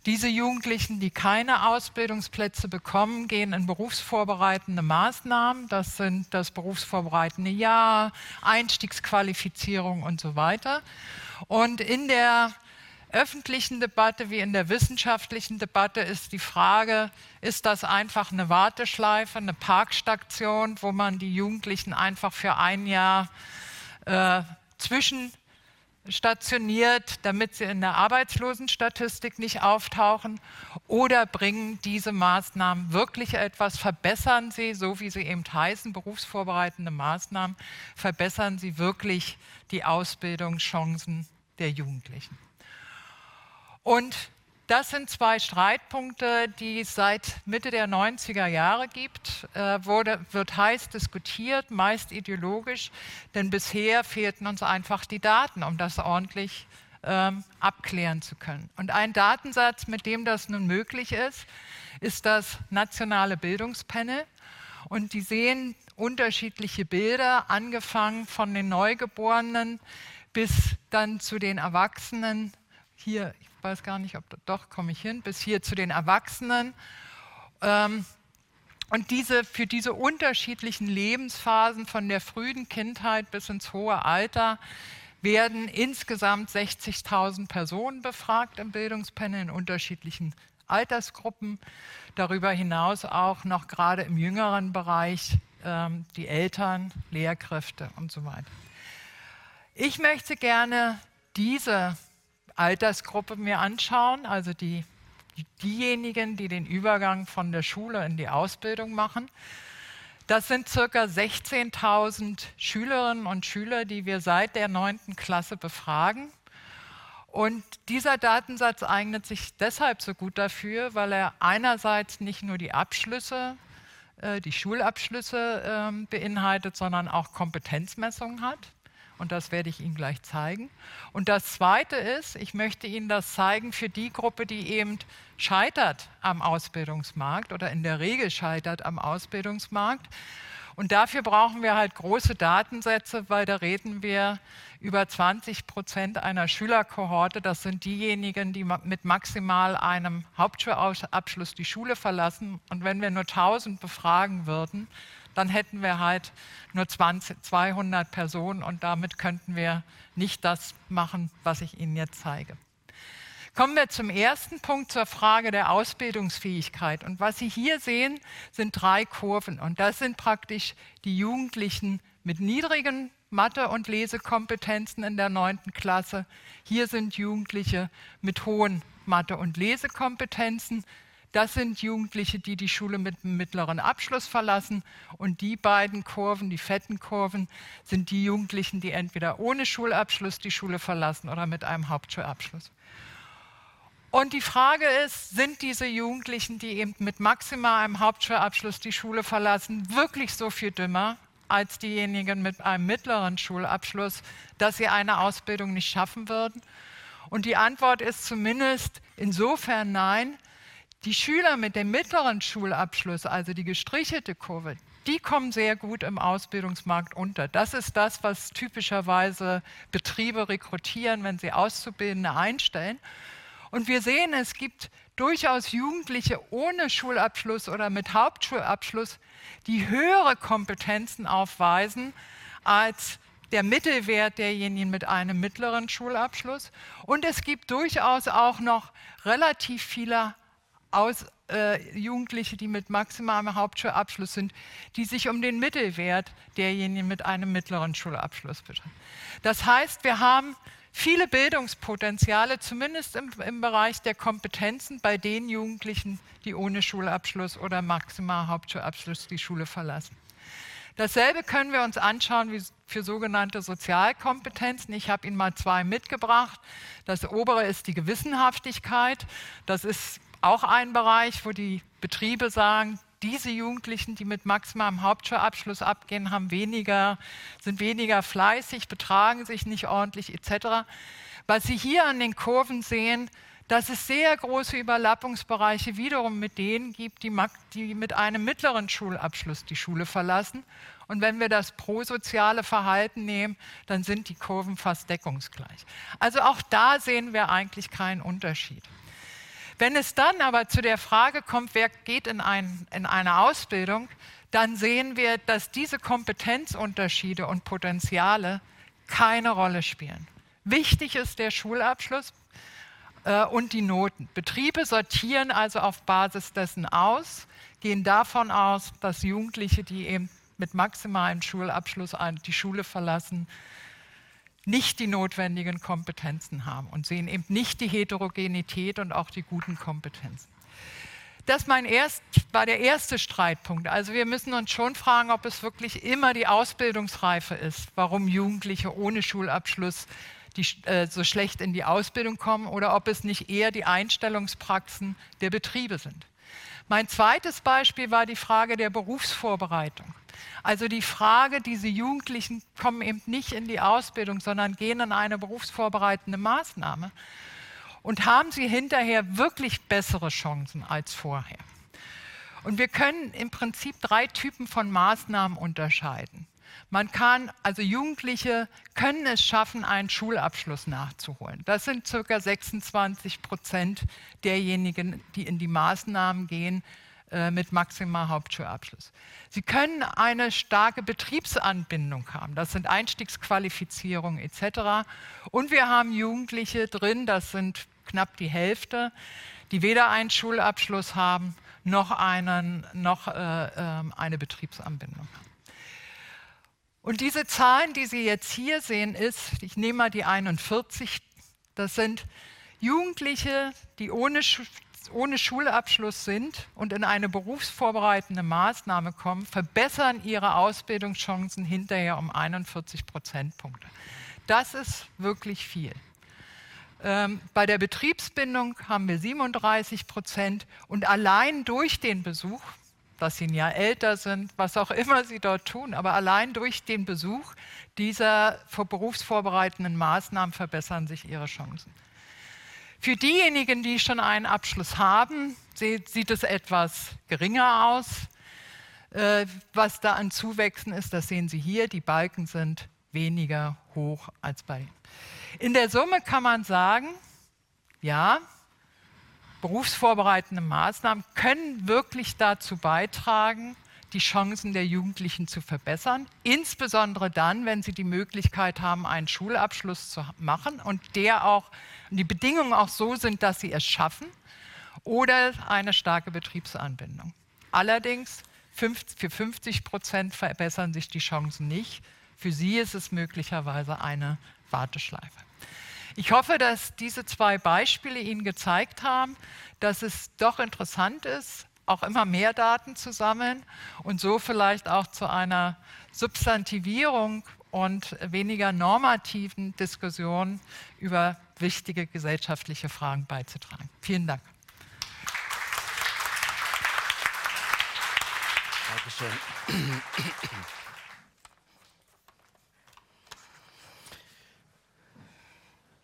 diese Jugendlichen, die keine Ausbildungsplätze bekommen, gehen in berufsvorbereitende Maßnahmen. Das sind das berufsvorbereitende Jahr, Einstiegsqualifizierung und so weiter. Und in der öffentlichen Debatte wie in der wissenschaftlichen Debatte ist die Frage, ist das einfach eine Warteschleife, eine Parkstation, wo man die Jugendlichen einfach für ein Jahr äh, zwischenstationiert, damit sie in der Arbeitslosenstatistik nicht auftauchen? Oder bringen diese Maßnahmen wirklich etwas? Verbessern sie, so wie sie eben heißen, berufsvorbereitende Maßnahmen, verbessern sie wirklich die Ausbildungschancen der Jugendlichen? Und das sind zwei Streitpunkte, die es seit Mitte der 90er Jahre gibt. Äh, wurde, wird heiß diskutiert, meist ideologisch, denn bisher fehlten uns einfach die Daten, um das ordentlich ähm, abklären zu können. Und ein Datensatz, mit dem das nun möglich ist, ist das nationale Bildungspanel. Und die sehen unterschiedliche Bilder, angefangen von den Neugeborenen bis dann zu den Erwachsenen. Hier, ich weiß gar nicht, ob doch komme ich hin, bis hier zu den Erwachsenen. Ähm, und diese, für diese unterschiedlichen Lebensphasen von der frühen Kindheit bis ins hohe Alter werden insgesamt 60.000 Personen befragt im Bildungspanel in unterschiedlichen Altersgruppen. Darüber hinaus auch noch gerade im jüngeren Bereich ähm, die Eltern, Lehrkräfte und so weiter. Ich möchte gerne diese Altersgruppe mir anschauen, also die, diejenigen, die den Übergang von der Schule in die Ausbildung machen. Das sind circa 16.000 Schülerinnen und Schüler, die wir seit der 9. Klasse befragen. Und dieser Datensatz eignet sich deshalb so gut dafür, weil er einerseits nicht nur die Abschlüsse, äh, die Schulabschlüsse ähm, beinhaltet, sondern auch Kompetenzmessungen hat. Und das werde ich Ihnen gleich zeigen. Und das Zweite ist, ich möchte Ihnen das zeigen für die Gruppe, die eben scheitert am Ausbildungsmarkt oder in der Regel scheitert am Ausbildungsmarkt. Und dafür brauchen wir halt große Datensätze, weil da reden wir über 20 Prozent einer Schülerkohorte. Das sind diejenigen, die mit maximal einem Hauptschulabschluss die Schule verlassen. Und wenn wir nur 1000 befragen würden, dann hätten wir halt nur 20, 200 Personen und damit könnten wir nicht das machen, was ich Ihnen jetzt zeige. Kommen wir zum ersten Punkt, zur Frage der Ausbildungsfähigkeit. Und was Sie hier sehen, sind drei Kurven. Und das sind praktisch die Jugendlichen mit niedrigen Mathe- und Lesekompetenzen in der neunten Klasse. Hier sind Jugendliche mit hohen Mathe- und Lesekompetenzen. Das sind Jugendliche, die die Schule mit einem mittleren Abschluss verlassen. Und die beiden Kurven, die fetten Kurven, sind die Jugendlichen, die entweder ohne Schulabschluss die Schule verlassen oder mit einem Hauptschulabschluss. Und die Frage ist, sind diese Jugendlichen, die eben mit maximal einem Hauptschulabschluss die Schule verlassen, wirklich so viel dümmer als diejenigen mit einem mittleren Schulabschluss, dass sie eine Ausbildung nicht schaffen würden? Und die Antwort ist zumindest insofern nein, die Schüler mit dem mittleren Schulabschluss, also die gestrichelte Kurve, die kommen sehr gut im Ausbildungsmarkt unter. Das ist das, was typischerweise Betriebe rekrutieren, wenn sie Auszubildende einstellen. Und wir sehen, es gibt durchaus Jugendliche ohne Schulabschluss oder mit Hauptschulabschluss, die höhere Kompetenzen aufweisen als der Mittelwert derjenigen mit einem mittleren Schulabschluss. Und es gibt durchaus auch noch relativ viele aus, äh, Jugendliche, die mit maximalem Hauptschulabschluss sind, die sich um den Mittelwert derjenigen mit einem mittleren Schulabschluss betreffen. Das heißt, wir haben viele Bildungspotenziale, zumindest im, im, Bereich der Kompetenzen bei den Jugendlichen, die ohne Schulabschluss oder maximal Hauptschulabschluss die Schule verlassen. Dasselbe können wir uns anschauen wie für sogenannte Sozialkompetenzen. Ich habe Ihnen mal zwei mitgebracht. Das obere ist die Gewissenhaftigkeit. Das ist auch ein Bereich, wo die Betriebe sagen, diese Jugendlichen, die mit maximalem Hauptschulabschluss abgehen, haben weniger, sind weniger fleißig, betragen sich nicht ordentlich etc. Was Sie hier an den Kurven sehen, dass es sehr große Überlappungsbereiche wiederum mit denen gibt, die, die mit einem mittleren Schulabschluss die Schule verlassen. Und wenn wir das prosoziale Verhalten nehmen, dann sind die Kurven fast deckungsgleich. Also auch da sehen wir eigentlich keinen Unterschied. Wenn es dann aber zu der Frage kommt, wer geht in, ein, in eine Ausbildung, dann sehen wir, dass diese Kompetenzunterschiede und Potenziale keine Rolle spielen. Wichtig ist der Schulabschluss äh, und die Noten. Betriebe sortieren also auf Basis dessen aus, gehen davon aus, dass Jugendliche, die eben mit maximalem Schulabschluss die Schule verlassen, nicht die notwendigen Kompetenzen haben und sehen eben nicht die Heterogenität und auch die guten Kompetenzen. Das erst, war der erste Streitpunkt. Also wir müssen uns schon fragen, ob es wirklich immer die Ausbildungsreife ist, warum Jugendliche ohne Schulabschluss die, äh, so schlecht in die Ausbildung kommen oder ob es nicht eher die Einstellungspraxen der Betriebe sind. Mein zweites Beispiel war die Frage der Berufsvorbereitung. Also die Frage, diese Jugendlichen kommen eben nicht in die Ausbildung, sondern gehen in eine berufsvorbereitende Maßnahme. Und haben sie hinterher wirklich bessere Chancen als vorher? Und wir können im Prinzip drei Typen von Maßnahmen unterscheiden. Man kann, also Jugendliche können es schaffen, einen Schulabschluss nachzuholen. Das sind circa 26 Prozent derjenigen, die in die Maßnahmen gehen äh, mit maximal Hauptschulabschluss. Sie können eine starke Betriebsanbindung haben. Das sind Einstiegsqualifizierungen etc. Und wir haben Jugendliche drin, das sind knapp die Hälfte, die weder einen Schulabschluss haben noch, einen, noch äh, äh, eine Betriebsanbindung haben. Und diese Zahlen, die Sie jetzt hier sehen, ist, ich nehme mal die 41, das sind Jugendliche, die ohne ohne Schulabschluss sind und in eine berufsvorbereitende Maßnahme kommen, verbessern ihre Ausbildungschancen hinterher um 41 Prozentpunkte. Das ist wirklich viel. Ähm, bei der Betriebsbindung haben wir 37 Prozent und allein durch den Besuch, dass sie ein Jahr älter sind, was auch immer sie dort tun, aber allein durch den Besuch dieser berufsvorbereitenden Maßnahmen verbessern sich ihre Chancen. Für diejenigen, die schon einen Abschluss haben, sieht es etwas geringer aus. Äh, was da an Zuwächsen ist, das sehen Sie hier. Die Balken sind weniger hoch als bei. In der Summe kann man sagen, ja, berufsvorbereitende Maßnahmen können wirklich dazu beitragen, die Chancen der Jugendlichen zu verbessern, insbesondere dann, wenn sie die Möglichkeit haben, einen Schulabschluss zu machen und der auch die Bedingungen auch so sind, dass sie es schaffen oder eine starke Betriebsanbindung. Allerdings für 50 Prozent verbessern sich die Chancen nicht. Für sie ist es möglicherweise eine Warteschleife. Ich hoffe, dass diese zwei Beispiele Ihnen gezeigt haben, dass es doch interessant ist, auch immer mehr Daten zu sammeln und so vielleicht auch zu einer Substantivierung und weniger normativen Diskussion über wichtige gesellschaftliche Fragen beizutragen. Vielen Dank. Dankeschön.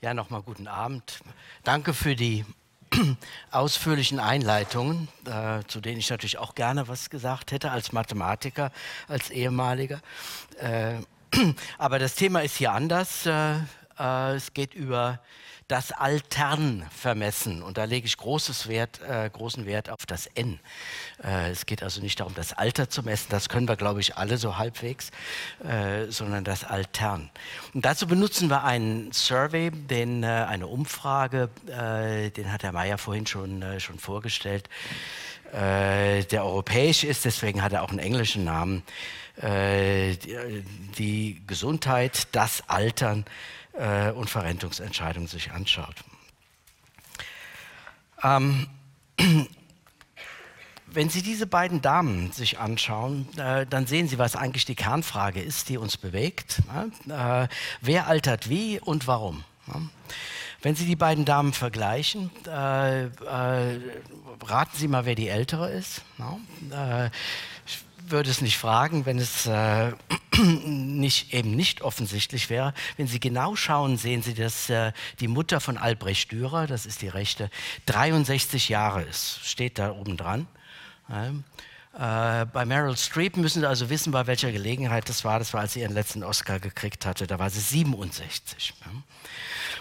Ja, nochmal guten Abend. Danke für die ausführlichen Einleitungen, äh, zu denen ich natürlich auch gerne was gesagt hätte als Mathematiker, als ehemaliger. Äh, aber das Thema ist hier anders. Äh, äh es geht über das Altern vermessen. Und da lege ich Wert, äh, großen Wert auf das N. Äh, es geht also nicht darum, das Alter zu messen, das können wir, glaube ich, alle so halbwegs, äh, sondern das Altern. Und dazu benutzen wir einen Survey, den, äh, eine Umfrage, äh, den hat Herr Mayer vorhin schon, äh, schon vorgestellt, der europäisch ist, deswegen hat er auch einen englischen Namen. Die, die Gesundheit, das Altern äh, und Verrentungsentscheidungen sich anschaut. Ähm, wenn Sie diese beiden Damen sich anschauen, äh, dann sehen Sie, was eigentlich die Kernfrage ist, die uns bewegt. Äh, wer altert wie und warum? Ja? Wenn Sie die beiden Damen vergleichen, äh, äh, raten Sie mal, wer die ältere ist. Äh, ich würde es nicht fragen, wenn es äh, nicht, eben nicht offensichtlich wäre. Wenn Sie genau schauen, sehen Sie, dass äh, die Mutter von Albrecht Dürer, das ist die rechte, 63 Jahre ist. Steht da oben dran. Ja. Äh, bei Meryl Streep müssen Sie also wissen, bei welcher Gelegenheit das war. Das war, als sie ihren letzten Oscar gekriegt hatte. Da war sie 67. Ja.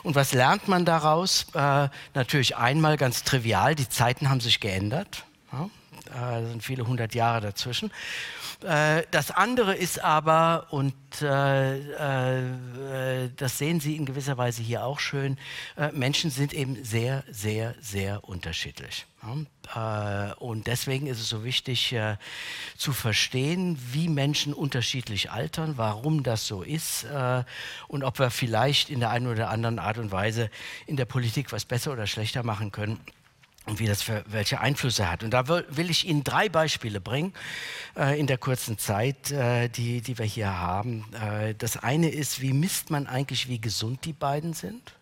Und was lernt man daraus? Äh, natürlich einmal ganz trivial, die Zeiten haben sich geändert. Ja. Da sind viele hundert Jahre dazwischen. Äh, das andere ist aber, und äh, äh, das sehen Sie in gewisser Weise hier auch schön, Menschen sind eben sehr, sehr, sehr unterschiedlich. Und deswegen ist es so wichtig zu verstehen, wie Menschen unterschiedlich altern, warum das so ist und ob wir vielleicht in der einen oder anderen Art und Weise in der Politik was besser oder schlechter machen können und wie das für welche Einflüsse hat. Und da will ich Ihnen drei Beispiele bringen äh, in der kurzen Zeit, äh, die, die wir hier haben. Äh, das eine ist, wie misst man eigentlich, wie gesund die beiden sind?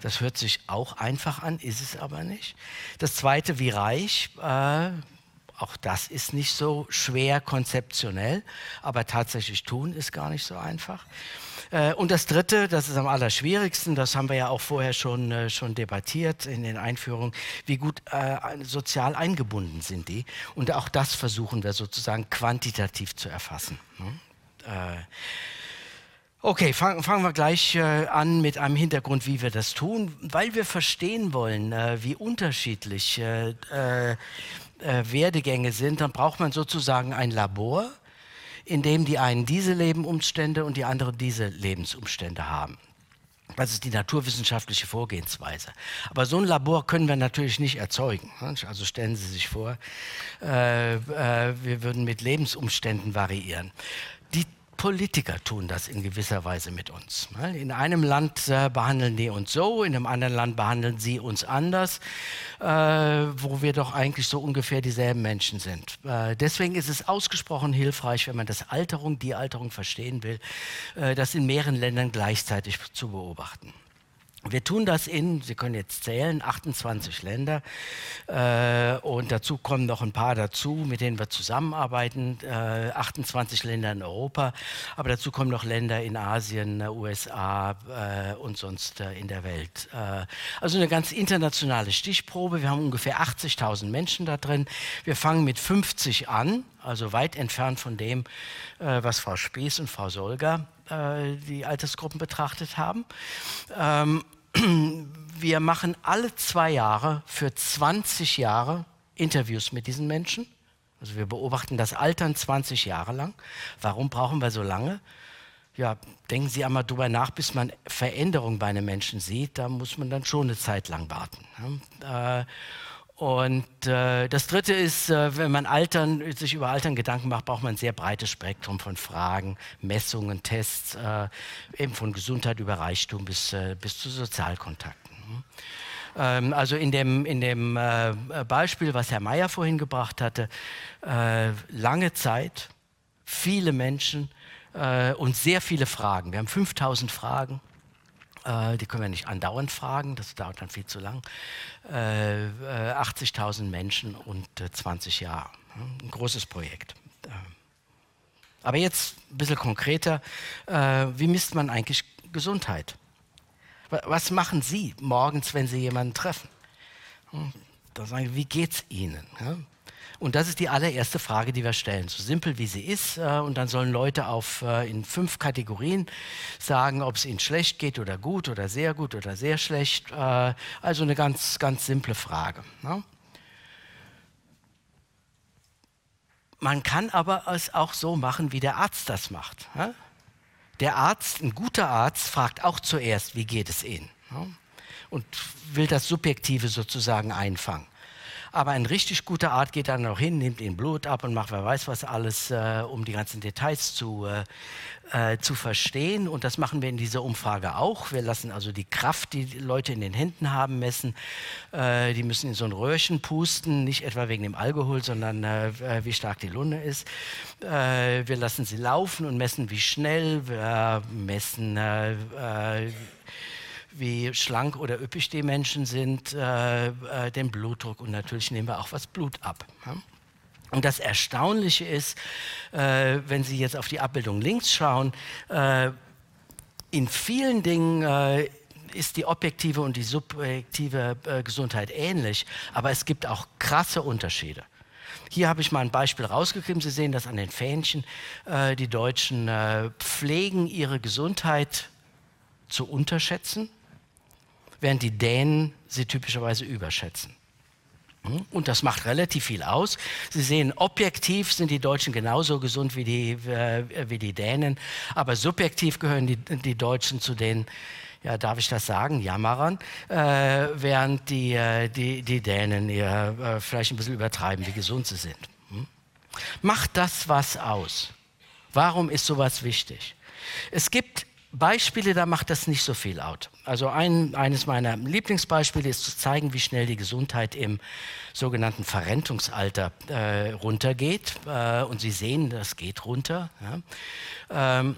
Das hört sich auch einfach an, ist es aber nicht. Das zweite, wie reich. Äh, auch das ist nicht so schwer konzeptionell, aber tatsächlich tun ist gar nicht so einfach. Äh, und das Dritte, das ist am allerschwierigsten, das haben wir ja auch vorher schon, äh, schon debattiert in den Einführungen, wie gut äh, sozial eingebunden sind die. Und auch das versuchen wir sozusagen quantitativ zu erfassen. Ne? Okay, fangen fang wir gleich an mit einem Hintergrund, wie wir das tun, weil wir verstehen wollen, wie unterschiedlich Werdegänge sind. Dann braucht man sozusagen ein Labor, in dem die einen diese Lebensumstände und die anderen diese Lebensumstände haben. Das ist die naturwissenschaftliche Vorgehensweise. Aber so ein Labor können wir natürlich nicht erzeugen. Also stellen Sie sich vor, äh, äh, wir würden mit Lebensumständen variieren. Politiker tun das in gewisser Weise mit uns. In einem Land äh, behandeln die uns so, in einem anderen Land behandeln sie uns anders, äh, wo wir doch eigentlich so ungefähr dieselben Menschen sind. Äh, deswegen ist es ausgesprochen hilfreich, wenn man das Alterung, die Alterung verstehen will, das in mehreren Ländern gleichzeitig zu beobachten. Wir tun das in, Sie können jetzt zählen, 28 Länder äh, und dazu kommen noch ein paar dazu, mit denen wir zusammenarbeiten, äh, 28 Länder in Europa, aber dazu kommen noch Länder in Asien, USA äh, und sonst äh, in der Welt. Äh, also eine ganz internationale Stichprobe. Wir haben ungefähr 80.000 Menschen da drin. Wir fangen mit 50 an, also weit entfernt von dem, äh, was Frau Spees und Frau Solger äh, die Altersgruppen betrachtet haben. Ähm, wir machen alle zwei Jahre für 20 Jahre Interviews mit diesen Menschen. Also wir beobachten das Altern 20 Jahre lang. Warum brauchen wir so lange? Ja, denken Sie einmal drüber nach, bis man Veränderungen bei einem Menschen sieht. Da muss man dann schon eine Zeit lang warten. Äh, und äh, das Dritte ist, äh, wenn man Altern, sich über Altern Gedanken macht, braucht man ein sehr breites Spektrum von Fragen, Messungen, Tests, äh, eben von Gesundheit über Reichtum bis, äh, bis zu Sozialkontakten. Ähm, also in dem, in dem äh, Beispiel, was Herr Mayer vorhin gebracht hatte, äh, lange Zeit, viele Menschen und sehr viele Fragen. Wir haben 5000 Fragen äh, die können wir nicht andauernd fragen, das dauert dann viel zu lang. Äh, äh, 80.000 Menschen und 20 Jahre. Ein großes Projekt. Aber jetzt ein bisschen konkreter, wie misst man eigentlich Gesundheit? Was machen Sie morgens, wenn Sie jemanden treffen? Hm, da sagen wie geht's Ihnen? Und das ist die allererste Frage, die wir stellen, so simpel wie sie ist. Äh, und dann sollen Leute auf, äh, in fünf Kategorien sagen, ob es ihnen schlecht geht oder gut oder sehr gut oder sehr schlecht. Äh, also eine ganz, ganz simple Frage. Ne? Man kann aber es auch so machen, wie der Arzt das macht. Der Arzt, ein guter Arzt, fragt auch zuerst, wie geht es Ihnen? Und will das Subjektive sozusagen einfangen. Aber ein richtig guter Art geht dann noch hin, nimmt ihn Blut ab und macht wer weiß was alles, äh, um die ganzen Details zu, äh, äh, zu verstehen. Und das machen wir in dieser Umfrage auch. Wir lassen also die Kraft, die, die Leute in den Händen haben, messen. Äh, die müssen in so ein Röhrchen pusten, nicht etwa wegen dem Alkohol, sondern äh, wie stark die Lunge ist. Äh, wir lassen sie laufen und messen, wie schnell. Wir messen wie schlank oder üppig die Menschen sind, äh, äh, den Blutdruck und natürlich nehmen wir auch was Blut ab. Ja? Und das Erstaunliche ist, äh, wenn Sie jetzt auf die Abbildung links schauen, äh, in vielen Dingen äh, ist die objektive und die subjektive äh, Gesundheit ähnlich, aber es gibt auch krasse Unterschiede. Hier habe ich mal ein Beispiel rausgegeben. Sie sehen das an den Fähnchen. die Deutschen pflegen ihre Gesundheit zu unterschätzen während die Dänen sie typischerweise überschätzen. Hm? Und das macht relativ viel aus. Sie sehen, objektiv sind die Deutschen genauso gesund wie die, äh, wie die Dänen, aber subjektiv gehören die, die Deutschen zu den, ja, darf ich das sagen, Jammerern, äh, während die, äh, die, die Dänen ja, äh, vielleicht ein bisschen übertreiben, wie gesund sie sind. Hm? Macht das was aus? Warum ist sowas wichtig? Es gibt Beispiele, da macht das nicht so viel out. Also ein, eines meiner Lieblingsbeispiele ist zu zeigen, wie schnell die Gesundheit im sogenannten Verrentungsalter äh, runtergeht. Äh, und Sie sehen, das geht runter. Ja. Ähm,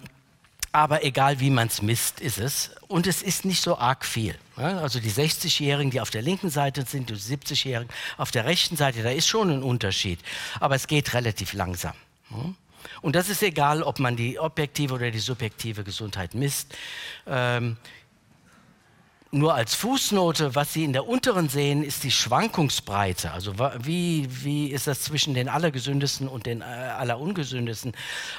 aber egal wie man es misst, ist es. Und es ist nicht so arg viel. Also die 60-Jährigen, die auf der linken Seite sind, die 70-Jährigen auf der rechten Seite, da ist schon ein Unterschied. Aber es geht relativ langsam. Und das ist egal, ob man die objektive oder die subjektive Gesundheit misst. Ähm, nur als Fußnote, was Sie in der unteren sehen, ist die Schwankungsbreite. Also wie, wie ist das zwischen den Allergesündesten und den äh, Allerungesündesten?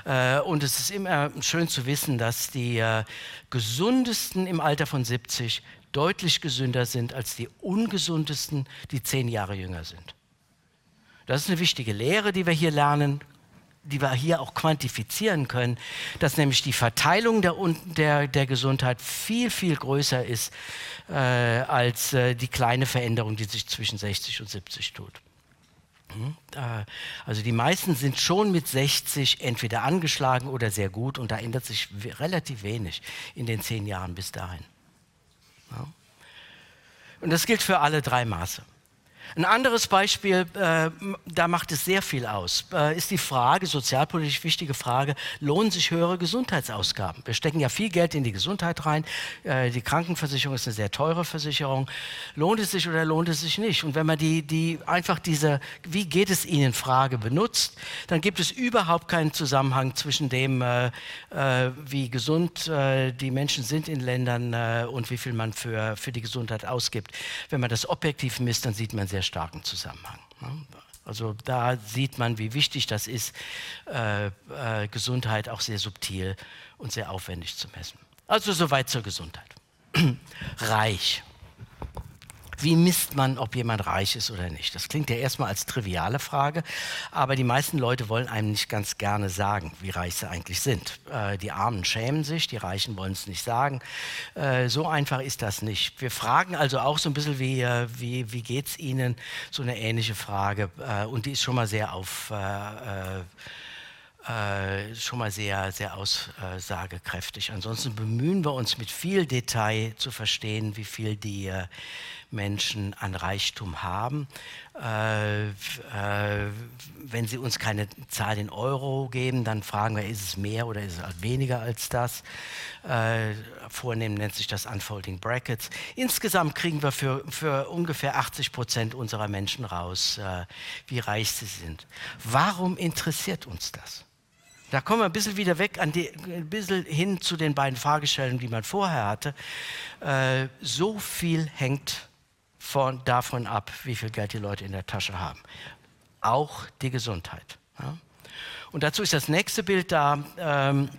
Äh, und es ist immer schön zu wissen, dass die äh, Gesundesten im Alter von 70 deutlich gesünder sind als die Ungesundesten, die zehn Jahre jünger sind. Das ist eine wichtige Lehre, die wir hier lernen die wir hier auch quantifizieren können, dass nämlich die Verteilung der, der, der Gesundheit viel, viel größer ist äh, als äh, die kleine Veränderung, die sich zwischen 60 und 70 tut. Hm? Also die meisten sind schon mit 60 entweder angeschlagen oder sehr gut und da ändert sich relativ wenig in den zehn Jahren bis dahin. Und das gilt für alle drei Maße. Ein anderes Beispiel, äh, da macht es sehr viel aus, äh, ist die Frage, sozialpolitisch wichtige Frage, lohnen sich höhere Gesundheitsausgaben? Wir stecken ja viel Geld in die Gesundheit rein. Äh, die Krankenversicherung ist eine sehr teure Versicherung. Lohnt es sich oder lohnt es sich nicht? Und wenn man die, die einfach diese, wie geht es Ihnen Frage benutzt, dann gibt es überhaupt keinen Zusammenhang zwischen dem, äh, äh, wie gesund äh, die Menschen sind in Ländern und wie viel man für, für die Gesundheit ausgibt. Wenn man das objektiv misst, dann sieht man sehr starken Zusammenhang. Ne? Also da sieht man, wie wichtig das ist, äh, äh, Gesundheit auch sehr subtil und sehr aufwendig zu messen. Also soweit zur Gesundheit. Reich. Wie misst man, ob jemand reich ist oder nicht? Das klingt ja erstmal als triviale Frage, aber die meisten Leute wollen einem nicht ganz gerne sagen, wie reich sie eigentlich sind. Äh, die Armen schämen sich, die Reichen wollen es nicht sagen. Äh, so einfach ist das nicht. Wir fragen also auch so ein bisschen, wie, äh, wie, wie geht es Ihnen? So eine ähnliche Frage. Äh, und die ist schon mal sehr auf äh, äh, äh, schon mal sehr, sehr aussagekräftig. Ansonsten bemühen wir uns mit viel Detail zu verstehen, wie viel die Menschen an Reichtum haben. Äh, äh, wenn sie uns keine Zahl in Euro geben, dann fragen wir, ist es mehr oder ist es weniger als das? Äh, vornehm nennt sich das Unfolding Brackets. Insgesamt kriegen wir für, für ungefähr 80 Prozent unserer Menschen raus, äh, wie reich sie sind. Warum interessiert uns das? Da kommen wir ein bisschen wieder weg, an die, ein bisschen hin zu den beiden Fragestellungen, die man vorher hatte. Äh, so viel hängt von, davon ab, wie viel Geld die Leute in der Tasche haben. Auch die Gesundheit. Ja? Und dazu ist das nächste Bild da. Ähm,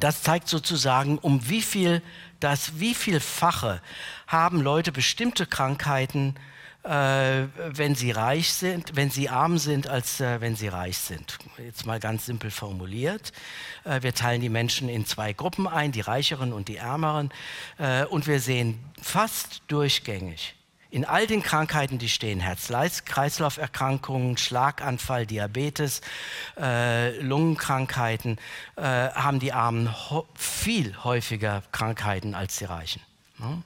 das zeigt sozusagen, um wie viel, das wie vielfache haben Leute bestimmte Krankheiten äh, wenn sie reich sind, wenn sie arm sind, als äh, wenn sie reich sind. Jetzt mal ganz simpel formuliert. Äh, wir teilen die Menschen in zwei Gruppen ein, die Reicheren und die Ärmeren. Äh, und wir sehen fast durchgängig in all den Krankheiten, die stehen, Herz-Kreislauf-Erkrankungen, Schlaganfall, Diabetes, äh, Lungenkrankheiten, äh, haben die Armen viel häufiger Krankheiten als die Reichen. Ne?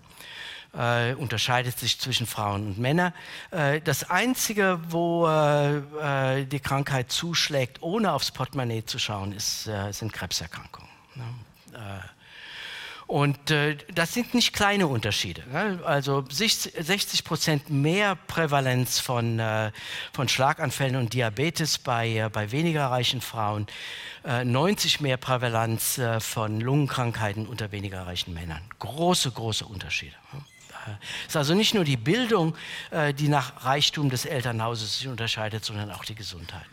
äh, unterscheidet sich zwischen Frauen und Männern. Äh, das Einzige, wo äh, äh die Krankheit zuschlägt, ohne aufs Portemonnaie zu schauen, ist, äh, sind Krebserkrankungen. Ne? Äh, und äh, das sind nicht kleine Unterschiede. Ne? Also 60 Prozent mehr Prävalenz von, äh, von Schlaganfällen und Diabetes bei, äh, bei weniger reichen Frauen, 90 mehr Prävalenz von Lungenkrankheiten unter weniger reichen Männern. Große, große Unterschiede. Es ist also nicht nur die Bildung, äh, die nach Reichtum des Elternhauses sich unterscheidet, sondern auch die Gesundheit.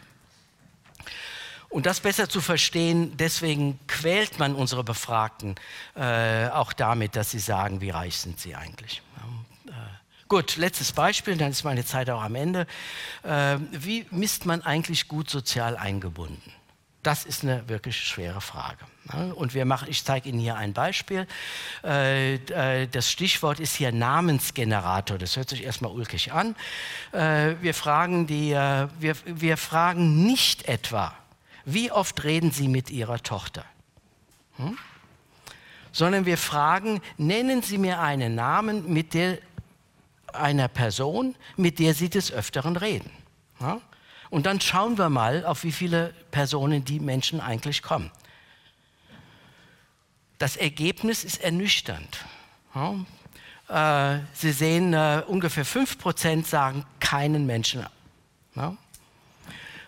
Und das besser zu verstehen, deswegen quält man unsere Befragten äh, auch damit, dass sie sagen, wie reich sind sie eigentlich. Ja, äh, gut, letztes Beispiel, dann ist meine Zeit auch am Ende. Äh, wie misst man eigentlich gut sozial eingebunden? Das ist eine wirklich schwere Frage. Und wir machen, ich zeige Ihnen hier ein Beispiel. Äh, äh, das Stichwort ist hier Namensgenerator. Das hört sich erstmal ulkig an. Äh, wir fragen, die, wir, wir fragen nicht etwa, wie oft reden Sie mit Ihrer Tochter? Hm? Sondern wir fragen, nennen Sie mir einen Namen mit der, einer Person, mit der Sie des Öfteren reden. Ja? Und dann schauen wir mal, auf wie viele Personen die Menschen eigentlich kommen. Das Ergebnis ist ernüchternd. Ja? Äh, Sie sehen, äh, ungefähr 5% sagen keinen Menschen. Ja?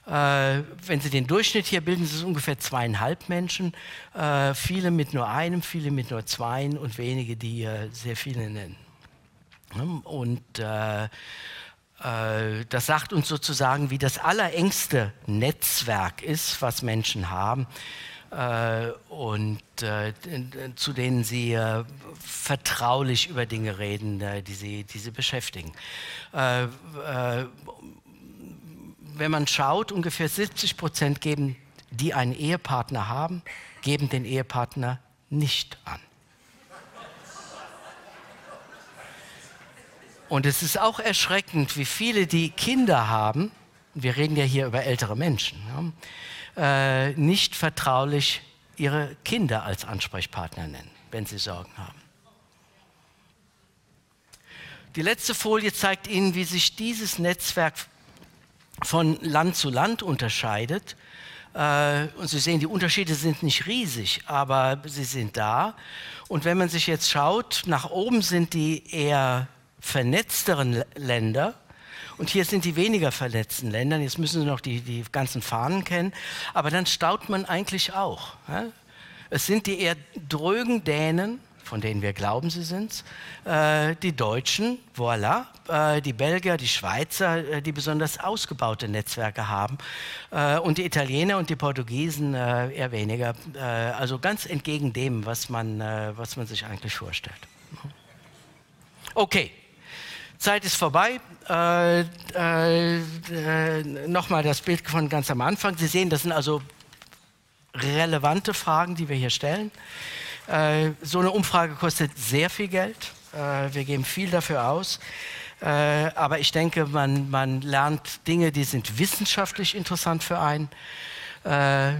Äh, wenn Sie den Durchschnitt hier bilden, sind es ungefähr zweieinhalb Menschen. Äh, viele mit nur einem, viele mit nur zweien und wenige, die äh, sehr viele nennen. Und äh, das sagt uns sozusagen, wie das allerengste Netzwerk ist, was Menschen haben und zu denen sie vertraulich über Dinge reden, die, sie, die sie beschäftigen. Wenn man schaut, ungefähr 70 Prozent geben, die einen Ehepartner haben, geben den Ehepartner nicht an. Und es ist auch erschreckend, wie viele, die Kinder haben, wir reden ja hier über ältere Menschen, ja, äh, nicht vertraulich ihre Kinder als Ansprechpartner nennen, wenn sie Sorgen haben. Die letzte Folie zeigt Ihnen, wie sich dieses Netzwerk von Land zu Land unterscheidet. Äh, und Sie sehen, die Unterschiede sind nicht riesig, aber sie sind da. Und wenn man sich jetzt schaut, nach oben sind die eher vernetzteren Länder. Und hier sind die weniger vernetzten Länder. Jetzt müssen Sie noch die, die ganzen Fahnen kennen. Aber dann staut man eigentlich auch. Es sind die eher drögen Dänen, von denen wir glauben, sie sind äh, die Deutschen, voilà, äh, die Belgier, die Schweizer, äh, die besonders ausgebaute Netzwerke haben äh, und die Italiener und die Portugiesen äh, eher weniger. Äh, also ganz entgegen dem, was man, was man sich eigentlich vorstellt. Okay. Zeit ist vorbei. Nochmal das Bild von ganz am Anfang. Sie sehen, das sind also relevante Fragen, die wir hier stellen. Äh, so eine Umfrage kostet sehr viel Geld. Äh, wir geben viel dafür aus. Äh, aber ich denke, man, man lernt Dinge, die sind wissenschaftlich interessant für einen, äh,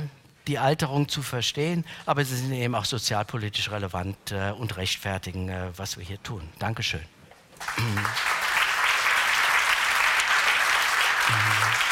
die Alterung zu verstehen, aber sie sind eben auch sozialpolitisch relevant äh, und rechtfertigen, äh, was wir hier tun. Dankeschön. Applaus